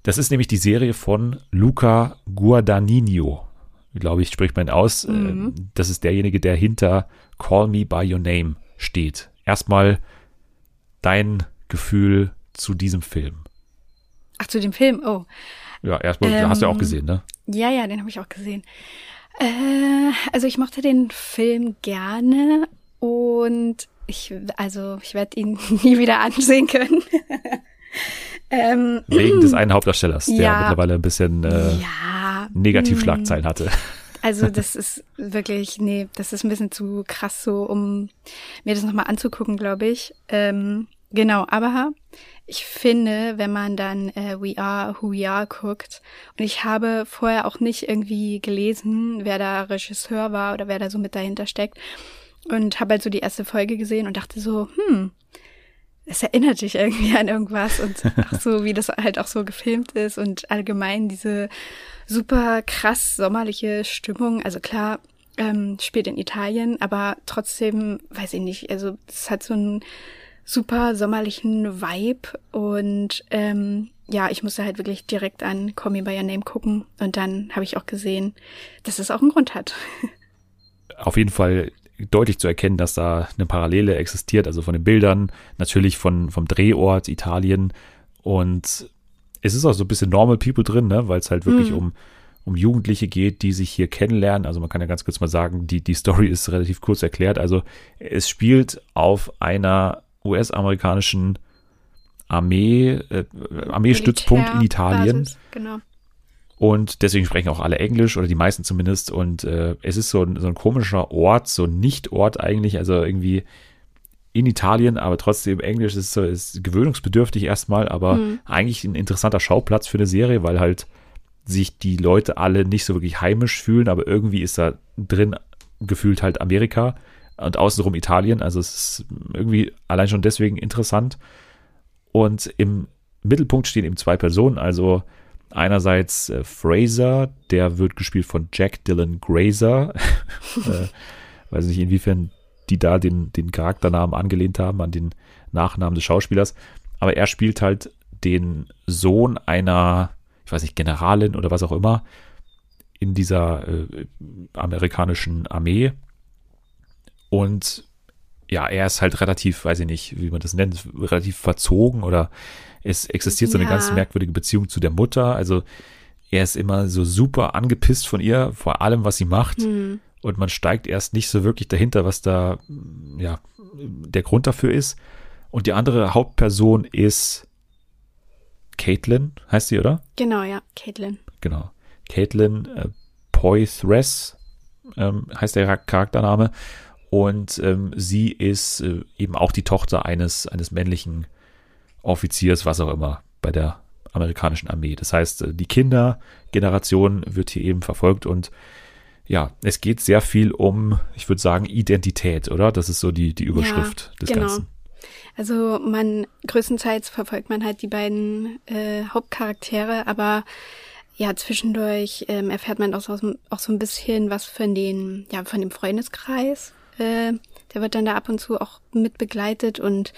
Das ist nämlich die Serie von Luca Guadagnino glaube ich, spricht man aus. Äh, mhm. Das ist derjenige, der hinter Call Me By Your Name steht. Erstmal dein Gefühl zu diesem Film. Ach, zu dem Film? Oh. Ja, erstmal, ähm, hast du ja auch ähm, gesehen, ne? Ja, ja, den habe ich auch gesehen. Äh, also ich mochte den Film gerne und ich, also ich werde ihn nie wieder ansehen können. ähm, Wegen des einen Hauptdarstellers, der ja, mittlerweile ein bisschen äh, ja, Negativschlagzeilen hatte. Also das ist wirklich, nee, das ist ein bisschen zu krass so, um mir das nochmal anzugucken, glaube ich. Ähm, genau, aber ich finde, wenn man dann äh, We Are Who We Are guckt, und ich habe vorher auch nicht irgendwie gelesen, wer da Regisseur war oder wer da so mit dahinter steckt, und habe halt so die erste Folge gesehen und dachte so, hm, es erinnert dich irgendwie an irgendwas und auch so, wie das halt auch so gefilmt ist und allgemein diese super krass sommerliche Stimmung. Also klar, ähm, spielt in Italien, aber trotzdem, weiß ich nicht, also es hat so einen super sommerlichen Vibe und ähm, ja, ich musste halt wirklich direkt an Call Me By Your Name gucken und dann habe ich auch gesehen, dass es auch einen Grund hat. Auf jeden Fall deutlich zu erkennen, dass da eine Parallele existiert, also von den Bildern, natürlich von, vom Drehort Italien und es ist auch so ein bisschen Normal People drin, ne, weil es halt wirklich mhm. um, um Jugendliche geht, die sich hier kennenlernen. Also man kann ja ganz kurz mal sagen, die, die Story ist relativ kurz erklärt. Also es spielt auf einer US-amerikanischen Armee, äh, Armeestützpunkt in Italien. genau. Und deswegen sprechen auch alle Englisch oder die meisten zumindest. Und äh, es ist so ein, so ein komischer Ort, so ein Nicht-Ort eigentlich. Also irgendwie in Italien, aber trotzdem Englisch ist, so, ist gewöhnungsbedürftig erstmal, aber mhm. eigentlich ein interessanter Schauplatz für eine Serie, weil halt sich die Leute alle nicht so wirklich heimisch fühlen, aber irgendwie ist da drin gefühlt halt Amerika und außenrum Italien. Also es ist irgendwie allein schon deswegen interessant. Und im Mittelpunkt stehen eben zwei Personen, also einerseits äh, Fraser, der wird gespielt von Jack Dylan Grazer. äh, weiß nicht, inwiefern die da den, den Charakternamen angelehnt haben an den Nachnamen des Schauspielers. Aber er spielt halt den Sohn einer, ich weiß nicht, Generalin oder was auch immer in dieser äh, amerikanischen Armee. Und ja, er ist halt relativ, weiß ich nicht, wie man das nennt, relativ verzogen oder es existiert so eine ganz merkwürdige Beziehung zu der Mutter. Also er ist immer so super angepisst von ihr, vor allem, was sie macht. Hm. Und man steigt erst nicht so wirklich dahinter, was da, ja, der Grund dafür ist. Und die andere Hauptperson ist Caitlin, heißt sie, oder? Genau, ja, Caitlin. Genau. Caitlin äh, Poithress ähm, heißt der Charaktername. Und ähm, sie ist äh, eben auch die Tochter eines, eines männlichen Offiziers, was auch immer, bei der amerikanischen Armee. Das heißt, äh, die Kindergeneration wird hier eben verfolgt und ja, es geht sehr viel um, ich würde sagen, Identität, oder? Das ist so die, die Überschrift ja, des genau. Ganzen. Also man größtenteils verfolgt man halt die beiden äh, Hauptcharaktere, aber ja, zwischendurch ähm, erfährt man auch so, auch so ein bisschen was von den, ja, von dem Freundeskreis. Äh, der wird dann da ab und zu auch mit begleitet und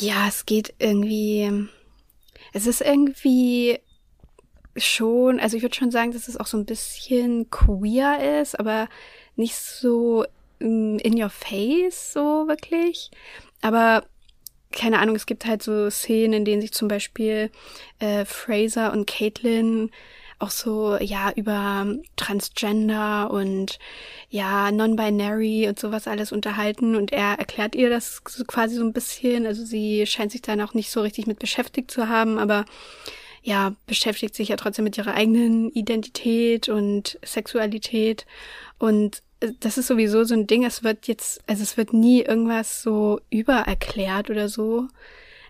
ja, es geht irgendwie, es ist irgendwie schon, also ich würde schon sagen, dass es auch so ein bisschen queer ist, aber nicht so mm, in your face so wirklich. Aber keine Ahnung, es gibt halt so Szenen, in denen sich zum Beispiel äh, Fraser und Caitlin auch so, ja, über Transgender und ja, non-binary und sowas alles unterhalten und er erklärt ihr das so quasi so ein bisschen. Also sie scheint sich dann auch nicht so richtig mit beschäftigt zu haben, aber ja, beschäftigt sich ja trotzdem mit ihrer eigenen Identität und Sexualität. Und äh, das ist sowieso so ein Ding, es wird jetzt, also es wird nie irgendwas so übererklärt oder so.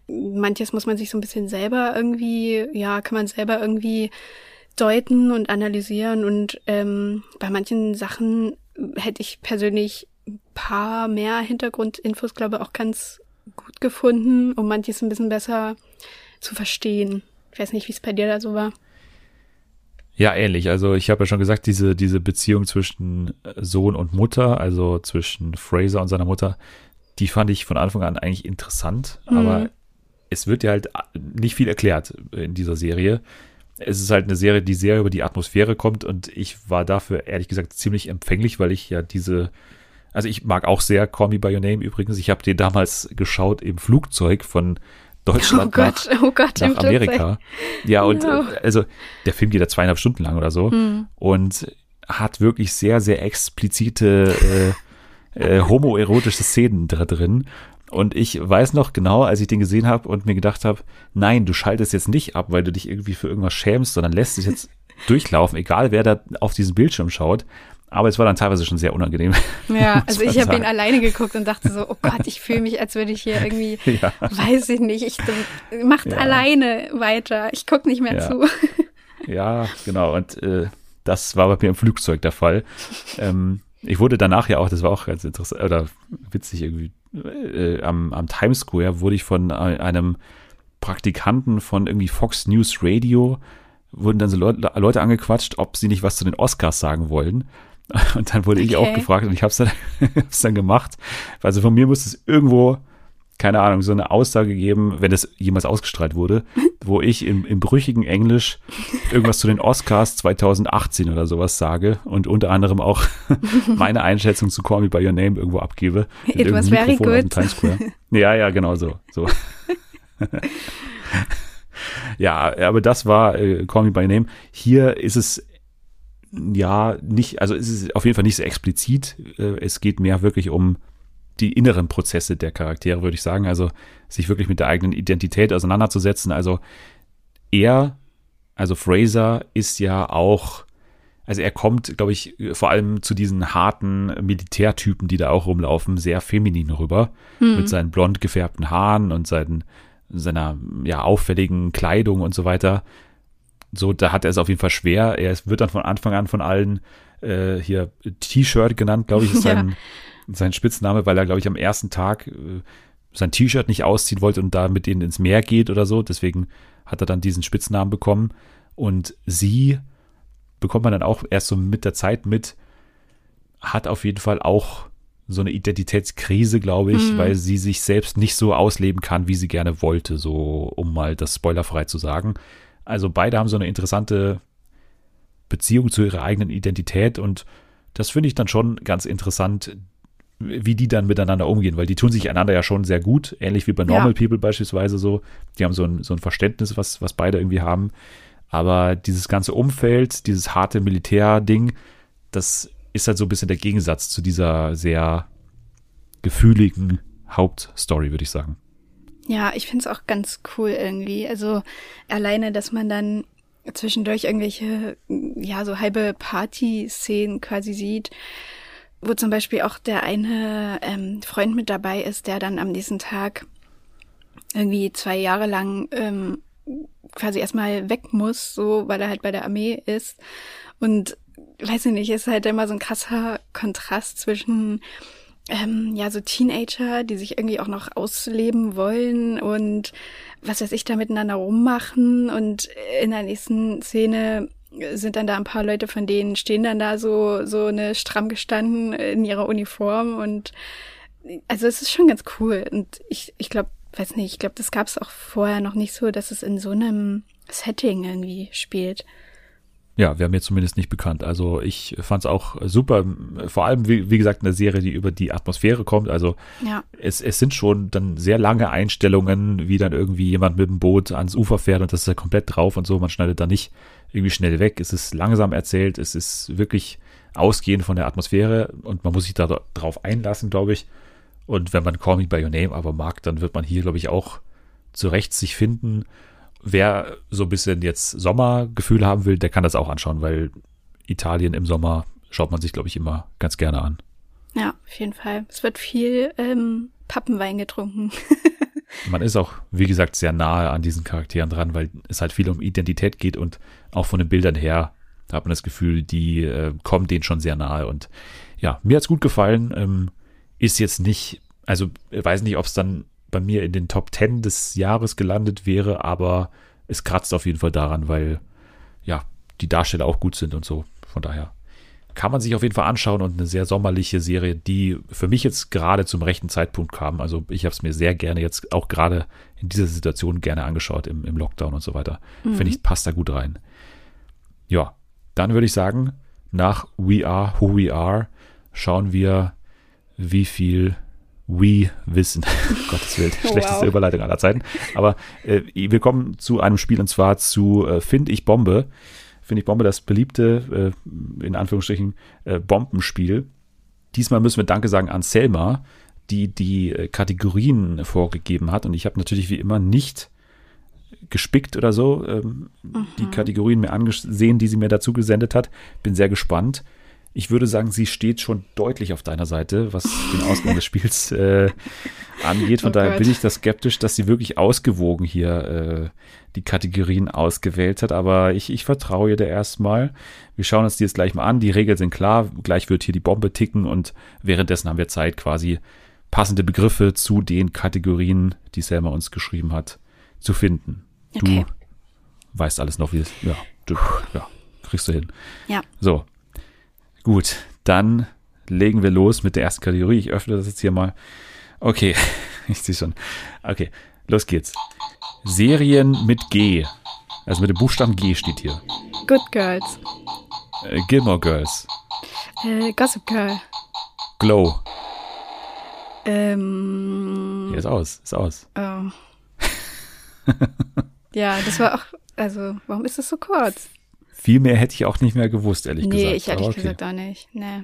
Manches muss man sich so ein bisschen selber irgendwie, ja, kann man selber irgendwie deuten und analysieren. Und ähm, bei manchen Sachen hätte ich persönlich ein paar mehr Hintergrundinfos, glaube ich, auch ganz gut gefunden, um manches ein bisschen besser zu verstehen. Ich weiß nicht, wie es bei dir da so war. Ja, ähnlich. Also ich habe ja schon gesagt, diese, diese Beziehung zwischen Sohn und Mutter, also zwischen Fraser und seiner Mutter, die fand ich von Anfang an eigentlich interessant, mhm. aber es wird ja halt nicht viel erklärt in dieser Serie. Es ist halt eine Serie, die sehr über die Atmosphäre kommt und ich war dafür ehrlich gesagt ziemlich empfänglich, weil ich ja diese, also ich mag auch sehr Call Me By Your Name übrigens. Ich habe den damals geschaut im Flugzeug von Deutschland oh Gott, nach, oh Gott, nach Amerika. Ja, und no. Äh, also der Film geht ja zweieinhalb Stunden lang oder so hm. und hat wirklich sehr, sehr explizite äh, äh, homoerotische Szenen da drin. Und ich weiß noch genau, als ich den gesehen habe und mir gedacht habe, nein, du schaltest jetzt nicht ab, weil du dich irgendwie für irgendwas schämst, sondern lässt dich jetzt durchlaufen, egal wer da auf diesen Bildschirm schaut. Aber es war dann teilweise schon sehr unangenehm. Ja, also ich habe ihn alleine geguckt und dachte so, oh Gott, ich fühle mich, als würde ich hier irgendwie, ja. weiß ich nicht, ich macht ja. alleine weiter. Ich gucke nicht mehr ja. zu. Ja, genau. Und äh, das war bei mir im Flugzeug der Fall. Ähm, ich wurde danach ja auch, das war auch ganz interessant oder witzig irgendwie, äh, am, am Times Square wurde ich von einem Praktikanten von irgendwie Fox News Radio wurden dann so Leute, Leute angequatscht, ob sie nicht was zu den Oscars sagen wollen. Und dann wurde okay. ich auch gefragt und ich habe es dann, dann gemacht. Also von mir muss es irgendwo, keine Ahnung, so eine Aussage geben, wenn es jemals ausgestrahlt wurde, wo ich im, im brüchigen Englisch irgendwas zu den Oscars 2018 oder sowas sage und unter anderem auch meine Einschätzung zu Call Me By Your Name irgendwo abgebe. It was very good. Ja, ja, genau so. so. ja, aber das war äh, Call Me By Your Name. Hier ist es ja, nicht, also es ist auf jeden Fall nicht so explizit. Äh, es geht mehr wirklich um die inneren Prozesse der Charaktere, würde ich sagen. Also sich wirklich mit der eigenen Identität auseinanderzusetzen. Also er, also Fraser, ist ja auch, Also er kommt, glaube ich, vor allem zu diesen harten Militärtypen, die da auch rumlaufen, sehr feminin rüber. Mhm. Mit seinen blond gefärbten Haaren und seinen, seiner ja, auffälligen Kleidung und so weiter. So, da hat er es auf jeden Fall schwer. Er wird dann von Anfang an von allen äh, hier T-Shirt genannt, glaube ich, ist sein, ja. Sein Spitzname, weil er, glaube ich, am ersten Tag äh, sein T-Shirt nicht ausziehen wollte und da mit denen ins Meer geht oder so. Deswegen hat er dann diesen Spitznamen bekommen. Und sie bekommt man dann auch erst so mit der Zeit mit, hat auf jeden Fall auch so eine Identitätskrise, glaube ich, mhm. weil sie sich selbst nicht so ausleben kann, wie sie gerne wollte, so um mal das spoilerfrei zu sagen. Also beide haben so eine interessante Beziehung zu ihrer eigenen Identität und das finde ich dann schon ganz interessant, wie die dann miteinander umgehen, weil die tun sich einander ja schon sehr gut, ähnlich wie bei Normal ja. People beispielsweise so. Die haben so ein, so ein Verständnis, was, was beide irgendwie haben. Aber dieses ganze Umfeld, dieses harte Militärding, das ist halt so ein bisschen der Gegensatz zu dieser sehr gefühligen Hauptstory, würde ich sagen. Ja, ich finde es auch ganz cool irgendwie. Also alleine, dass man dann zwischendurch irgendwelche, ja, so halbe Party-Szenen quasi sieht, wo zum Beispiel auch der eine ähm, Freund mit dabei ist, der dann am nächsten Tag irgendwie zwei Jahre lang ähm, quasi erstmal weg muss, so weil er halt bei der Armee ist. Und weiß ich nicht, ist halt immer so ein krasser Kontrast zwischen ähm, ja so Teenager, die sich irgendwie auch noch ausleben wollen und was weiß ich da miteinander rummachen und in der nächsten Szene sind dann da ein paar Leute von denen stehen dann da so so eine stramm gestanden in ihrer Uniform und also es ist schon ganz cool und ich ich glaube weiß nicht, ich glaube, das gab es auch vorher noch nicht so, dass es in so einem Setting irgendwie spielt. Ja, wäre mir zumindest nicht bekannt. Also ich fand es auch super, vor allem, wie, wie, gesagt, eine Serie, die über die Atmosphäre kommt. Also ja. es, es sind schon dann sehr lange Einstellungen, wie dann irgendwie jemand mit dem Boot ans Ufer fährt und das ist ja komplett drauf und so. Man schneidet da nicht irgendwie schnell weg. Es ist langsam erzählt, es ist wirklich ausgehend von der Atmosphäre und man muss sich da drauf einlassen, glaube ich. Und wenn man Call Me By Your Name aber mag, dann wird man hier, glaube ich, auch zurecht sich finden. Wer so ein bisschen jetzt Sommergefühl haben will, der kann das auch anschauen, weil Italien im Sommer schaut man sich, glaube ich, immer ganz gerne an. Ja, auf jeden Fall. Es wird viel ähm, Pappenwein getrunken. man ist auch, wie gesagt, sehr nahe an diesen Charakteren dran, weil es halt viel um Identität geht und auch von den Bildern her hat man das Gefühl, die äh, kommen denen schon sehr nahe. Und ja, mir hat's gut gefallen. Ähm, ist jetzt nicht, also weiß nicht, ob es dann bei mir in den Top 10 des Jahres gelandet wäre, aber es kratzt auf jeden Fall daran, weil ja, die Darsteller auch gut sind und so. Von daher kann man sich auf jeden Fall anschauen und eine sehr sommerliche Serie, die für mich jetzt gerade zum rechten Zeitpunkt kam. Also ich habe es mir sehr gerne jetzt auch gerade in dieser Situation gerne angeschaut im, im Lockdown und so weiter. Mhm. Finde ich, passt da gut rein. Ja, dann würde ich sagen, nach We Are Who We Are schauen wir wie viel we wissen. Gottes Willen, schlechteste wow. Überleitung aller Zeiten. Aber äh, wir kommen zu einem Spiel und zwar zu äh, Find ich Bombe. Find ich Bombe, das beliebte, äh, in Anführungsstrichen, äh, Bombenspiel. Diesmal müssen wir Danke sagen an Selma, die die äh, Kategorien vorgegeben hat. Und ich habe natürlich wie immer nicht gespickt oder so ähm, mhm. die Kategorien mir angesehen, die sie mir dazu gesendet hat. Bin sehr gespannt. Ich würde sagen, sie steht schon deutlich auf deiner Seite, was den Ausgang des Spiels äh, angeht. Von oh daher Gott. bin ich da skeptisch, dass sie wirklich ausgewogen hier äh, die Kategorien ausgewählt hat. Aber ich, ich vertraue ihr da erstmal. Wir schauen uns die jetzt gleich mal an. Die Regeln sind klar. Gleich wird hier die Bombe ticken und währenddessen haben wir Zeit, quasi passende Begriffe zu den Kategorien, die Selma uns geschrieben hat, zu finden. Okay. Du weißt alles noch, wie es. Ja, du, ja, kriegst du hin. Ja. So, Gut, dann legen wir los mit der ersten Kategorie. Ich öffne das jetzt hier mal. Okay, ich sehe schon. Okay, los geht's. Serien mit G. Also mit dem Buchstaben G steht hier. Good Girls. Äh, Gilmore Girls. Äh, Gossip Girl. Glow. Ähm. Hier ist aus, ist aus. Oh. ja, das war auch, also, warum ist das so kurz? Viel mehr hätte ich auch nicht mehr gewusst, ehrlich nee, gesagt. Nee, ich ehrlich okay. gesagt auch nicht. Nee.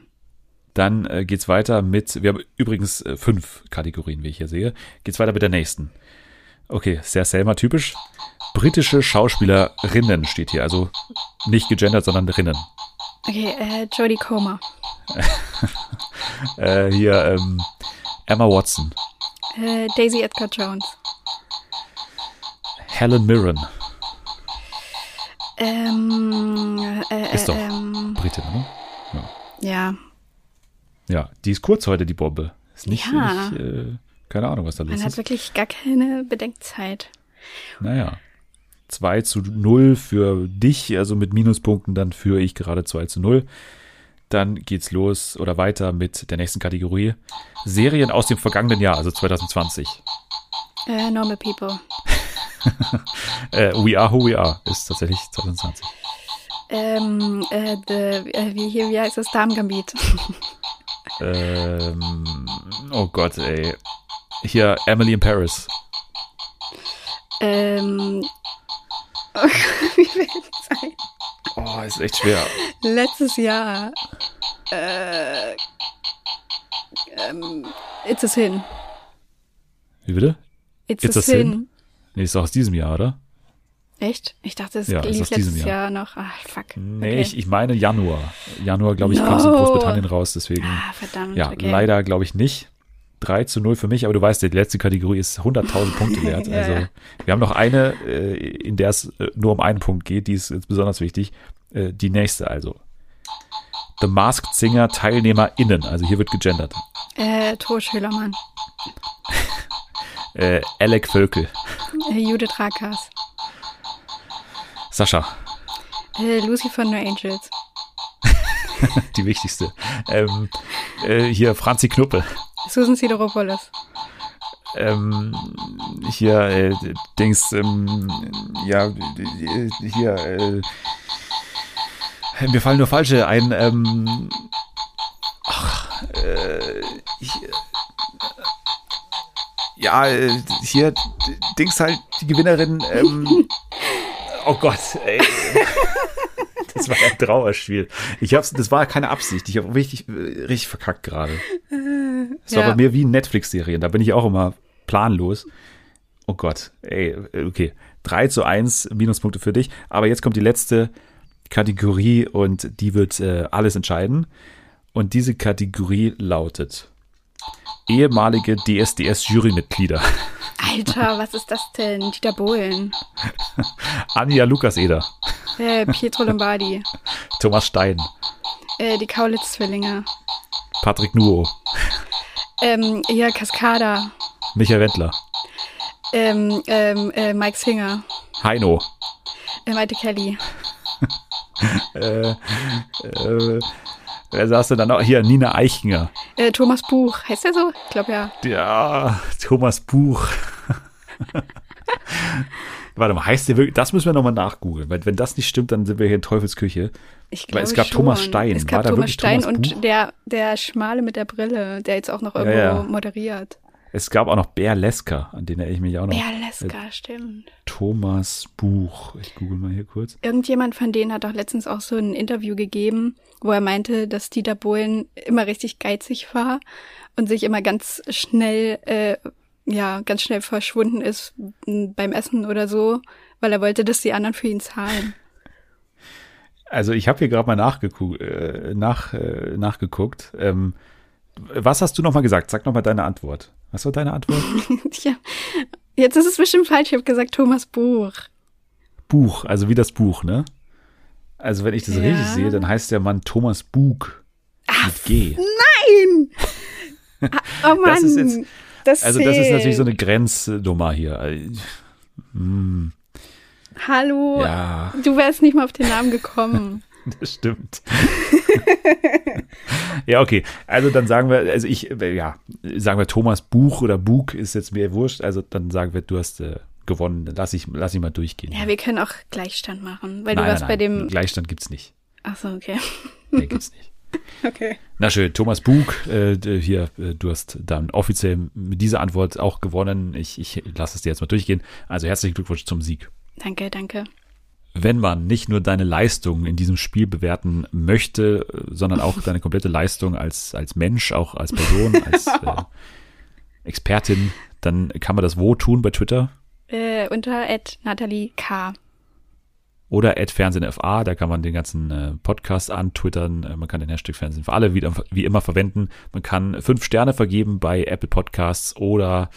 Dann äh, geht's weiter mit, wir haben übrigens äh, fünf Kategorien, wie ich hier sehe. Geht's weiter mit der nächsten. Okay, sehr Selma-typisch. Britische Schauspielerinnen steht hier, also nicht gegendert, sondern Rinnen. Okay, äh, Jodie Comer. äh, hier, ähm, Emma Watson. Äh, Daisy Edgar Jones. Helen Mirren. Ähm, äh, Ist doch ähm, Britin, ne? ja, Ja, die ist kurz heute, die Bombe. Ist nicht, Ja. nicht äh, keine Ahnung, was da los man hat ist. wirklich gar keine Bedenkzeit. Naja. 2 zu 0 für dich, also mit Minuspunkten, dann führe ich gerade 2 zu 0. Dann geht's los oder weiter mit der nächsten Kategorie. Serien aus dem vergangenen Jahr, also 2020. Äh, Normal People. Äh, We Are Who We Are ist tatsächlich 2020. Ähm, äh, the, äh, wie hier, wie heißt das? Darmgambit. Ähm, oh Gott, ey. Hier, Emily in Paris. ähm, wie viel Zeit? Oh, ist echt schwer. Letztes Jahr. Äh, ähm, It's a Sin. Wie bitte? It's, It's a, a Sin. Sin? Nee, ist doch aus diesem Jahr, oder? Echt? Ich dachte, es Ja, ist lief letztes Jahr. Jahr. noch. Ach, fuck. Nee, Okay. ich, ich meine Januar. Januar, glaube ich, No. kam es in Großbritannien raus, deswegen. Ah, verdammt. Ja, okay. leider glaube ich nicht. 3 zu 0 für mich, aber du weißt, die letzte Kategorie ist 100.000 Punkte wert. Ja, Also ja. wir haben noch eine, äh, in der es äh, nur um einen Punkt geht, die ist jetzt besonders wichtig. Äh, Die nächste also. The Masked Singer TeilnehmerInnen, also hier wird gegendert. Äh, Thor Schölermann. Äh, Alec Völkel, Äh, Judith Rakers. Sascha, Äh, Lucy von No Angels. die wichtigste. Ähm, äh, hier Franzi Knuppe. Susan Sideropoulos. ähm, hier, äh, Dings, ähm, ja, äh, hier, äh, mir fallen nur falsche ein, ähm, ja, äh, hier, Dings halt, die Gewinnerin, ähm, oh Gott, ey. Das war ein Trauerspiel. Ich hab's, das war keine Absicht. Ich habe richtig, äh, richtig verkackt gerade. Es war Ja. bei mir wie Netflix-Serien. Da bin ich auch immer planlos. Oh Gott, ey, okay. 3 zu 1 Minuspunkte für dich. Aber jetzt kommt die letzte Kategorie und die wird äh, alles entscheiden. Und diese Kategorie lautet ehemalige DSDS-Jurymitglieder. Alter, was ist das denn? Dieter Bohlen. Anja Lukas-Eder, Äh, Pietro Lombardi. Thomas Stein, Äh, die Kaulitz-Zwillinge. Patrick Nuo, Ähm, ja, Cascada. Michael Wendler, Ähm, ähm, äh, Mike Singer. Heino, Äh, Maite Kelly. äh, äh, wer saß denn dann noch? Hier, Nina Eichinger. Äh, Thomas Buch. Heißt der so? Ich glaube ja. Ja, Thomas Buch. Warte mal, heißt der wirklich? Das müssen wir nochmal nachgoogeln, weil wenn das nicht stimmt, dann sind wir hier in Teufelsküche. Ich Weil glaube es gab schon. Thomas Stein. Es War gab da Thomas wirklich Stein Thomas und der, der Schmale mit der Brille, der jetzt auch noch irgendwo ja. moderiert. Es gab auch noch Bär Lesker, an den erinnere ich mich auch noch. Ja, Leska, stimmt. Thomas Buch. Ich google mal hier kurz. Irgendjemand von denen hat auch letztens auch so ein Interview gegeben, wo er meinte, dass Dieter Bohlen immer richtig geizig war und sich immer ganz schnell, äh, ja, ganz schnell verschwunden ist beim Essen oder so, weil er wollte, dass die anderen für ihn zahlen. Also ich habe hier gerade mal nachgeguckt. Äh, nach, äh, nachgeguckt. Ähm, was hast du nochmal gesagt? Sag nochmal deine Antwort. Was war deine Antwort? Tja, jetzt ist es bestimmt falsch. Ich habe gesagt Thomas Buch. Buch, also wie das Buch, ne? Also wenn ich das Ja. richtig sehe, dann heißt der Mann Thomas Bug. Mit G. Nein! Ah, oh Mann, Das ist jetzt- das Also das ist natürlich so eine Grenznummer hier. Äh, Hallo, Ja, du wärst nicht mal auf den Namen gekommen. das stimmt. ja, okay. Also dann sagen wir, also ich, ja, sagen wir Thomas Buch oder Bug ist jetzt mir wurscht. Also dann sagen wir, du hast äh, gewonnen. Lass ich, lass ich mal durchgehen. ja, wir können auch Gleichstand machen, weil nein, du warst nein, bei dem. Gleichstand gibt's nicht. Ach so, okay. Nee, gibt's nicht. Okay. Na schön, Thomas Bug, äh, hier, äh, du hast dann offiziell mit dieser Antwort auch gewonnen. Ich, ich lasse es dir jetzt mal durchgehen. Also herzlichen Glückwunsch zum Sieg. Danke, danke. Wenn man nicht nur deine Leistung in diesem Spiel bewerten möchte, sondern auch deine komplette Leistung als, als Mensch, auch als Person, als äh, Expertin, dann kann man das wo tun bei Twitter? Äh, unter Natalie K. oder at FernsehenFA, da kann man den ganzen äh, Podcast antwittern, äh, man kann den Hashtag Fernsehen für alle wieder, wie immer verwenden, man kann fünf Sterne vergeben bei Apple Podcasts oder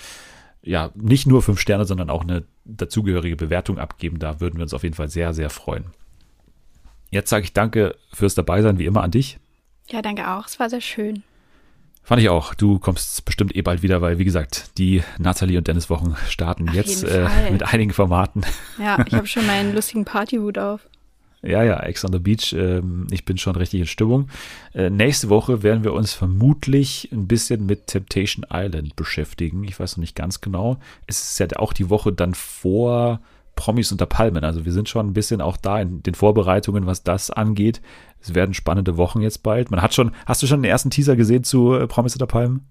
ja, nicht nur fünf Sterne, sondern auch eine dazugehörige Bewertung abgeben, da würden wir uns auf jeden Fall sehr, sehr freuen. Jetzt sage ich danke fürs Dabeisein, wie immer an dich. Ja, danke auch, es war sehr schön. Fand ich auch. Du kommst bestimmt eh bald wieder, weil, wie gesagt, die Nathalie und Dennis Wochen starten Auf jetzt äh, mit einigen Formaten. Ja, ich habe schon meinen lustigen Partyhut auf. Ja, ja, Ex on the Beach. Ähm, ich bin schon richtig in Stimmung. Äh, nächste Woche werden wir uns vermutlich ein bisschen mit Temptation Island beschäftigen. Ich weiß noch nicht ganz genau. Es ist ja auch die Woche dann vor Promis unter Palmen. Also wir sind schon ein bisschen auch da in den Vorbereitungen, was das angeht. Es werden spannende Wochen jetzt bald. Man hat schon, hast du schon den ersten Teaser gesehen zu äh, Promis unter Palmen?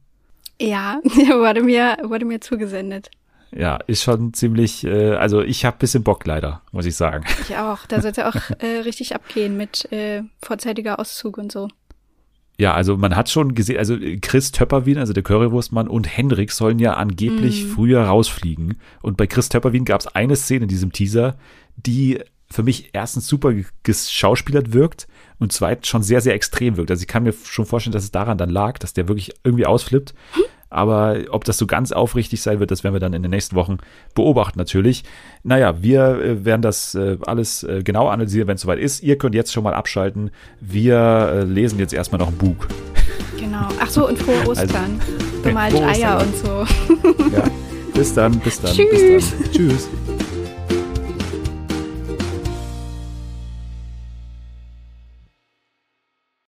Ja, der wurde mir, wurde mir zugesendet. Ja, ist schon ziemlich, äh, also ich habe bisschen Bock leider, muss ich sagen. Ich auch. Da sollte auch äh, richtig abgehen mit äh, vorzeitiger Auszug und so. Ja, also man hat schon gesehen, also Chris Töpperwien, also der Currywurstmann und Hendrik sollen ja angeblich mm. früher rausfliegen. Und bei Chris Töpperwien gab es eine Szene in diesem Teaser, die für mich erstens super geschauspielert wirkt und zweitens schon sehr, sehr extrem wirkt. Also ich kann mir schon vorstellen, dass es daran dann lag, dass der wirklich irgendwie ausflippt. Aber ob das so ganz aufrichtig sein wird, das werden wir dann in den nächsten Wochen beobachten natürlich. Naja, wir äh, werden das äh, alles äh, genau analysieren, wenn es soweit ist. Ihr könnt jetzt schon mal abschalten. Wir lesen jetzt erstmal noch ein Buch. Genau. Ach so, und frohe also, Ostern. Also, Bemalt Eier und so. ja. Bis dann, bis dann. Tschüss. Bis dann. Tschüss.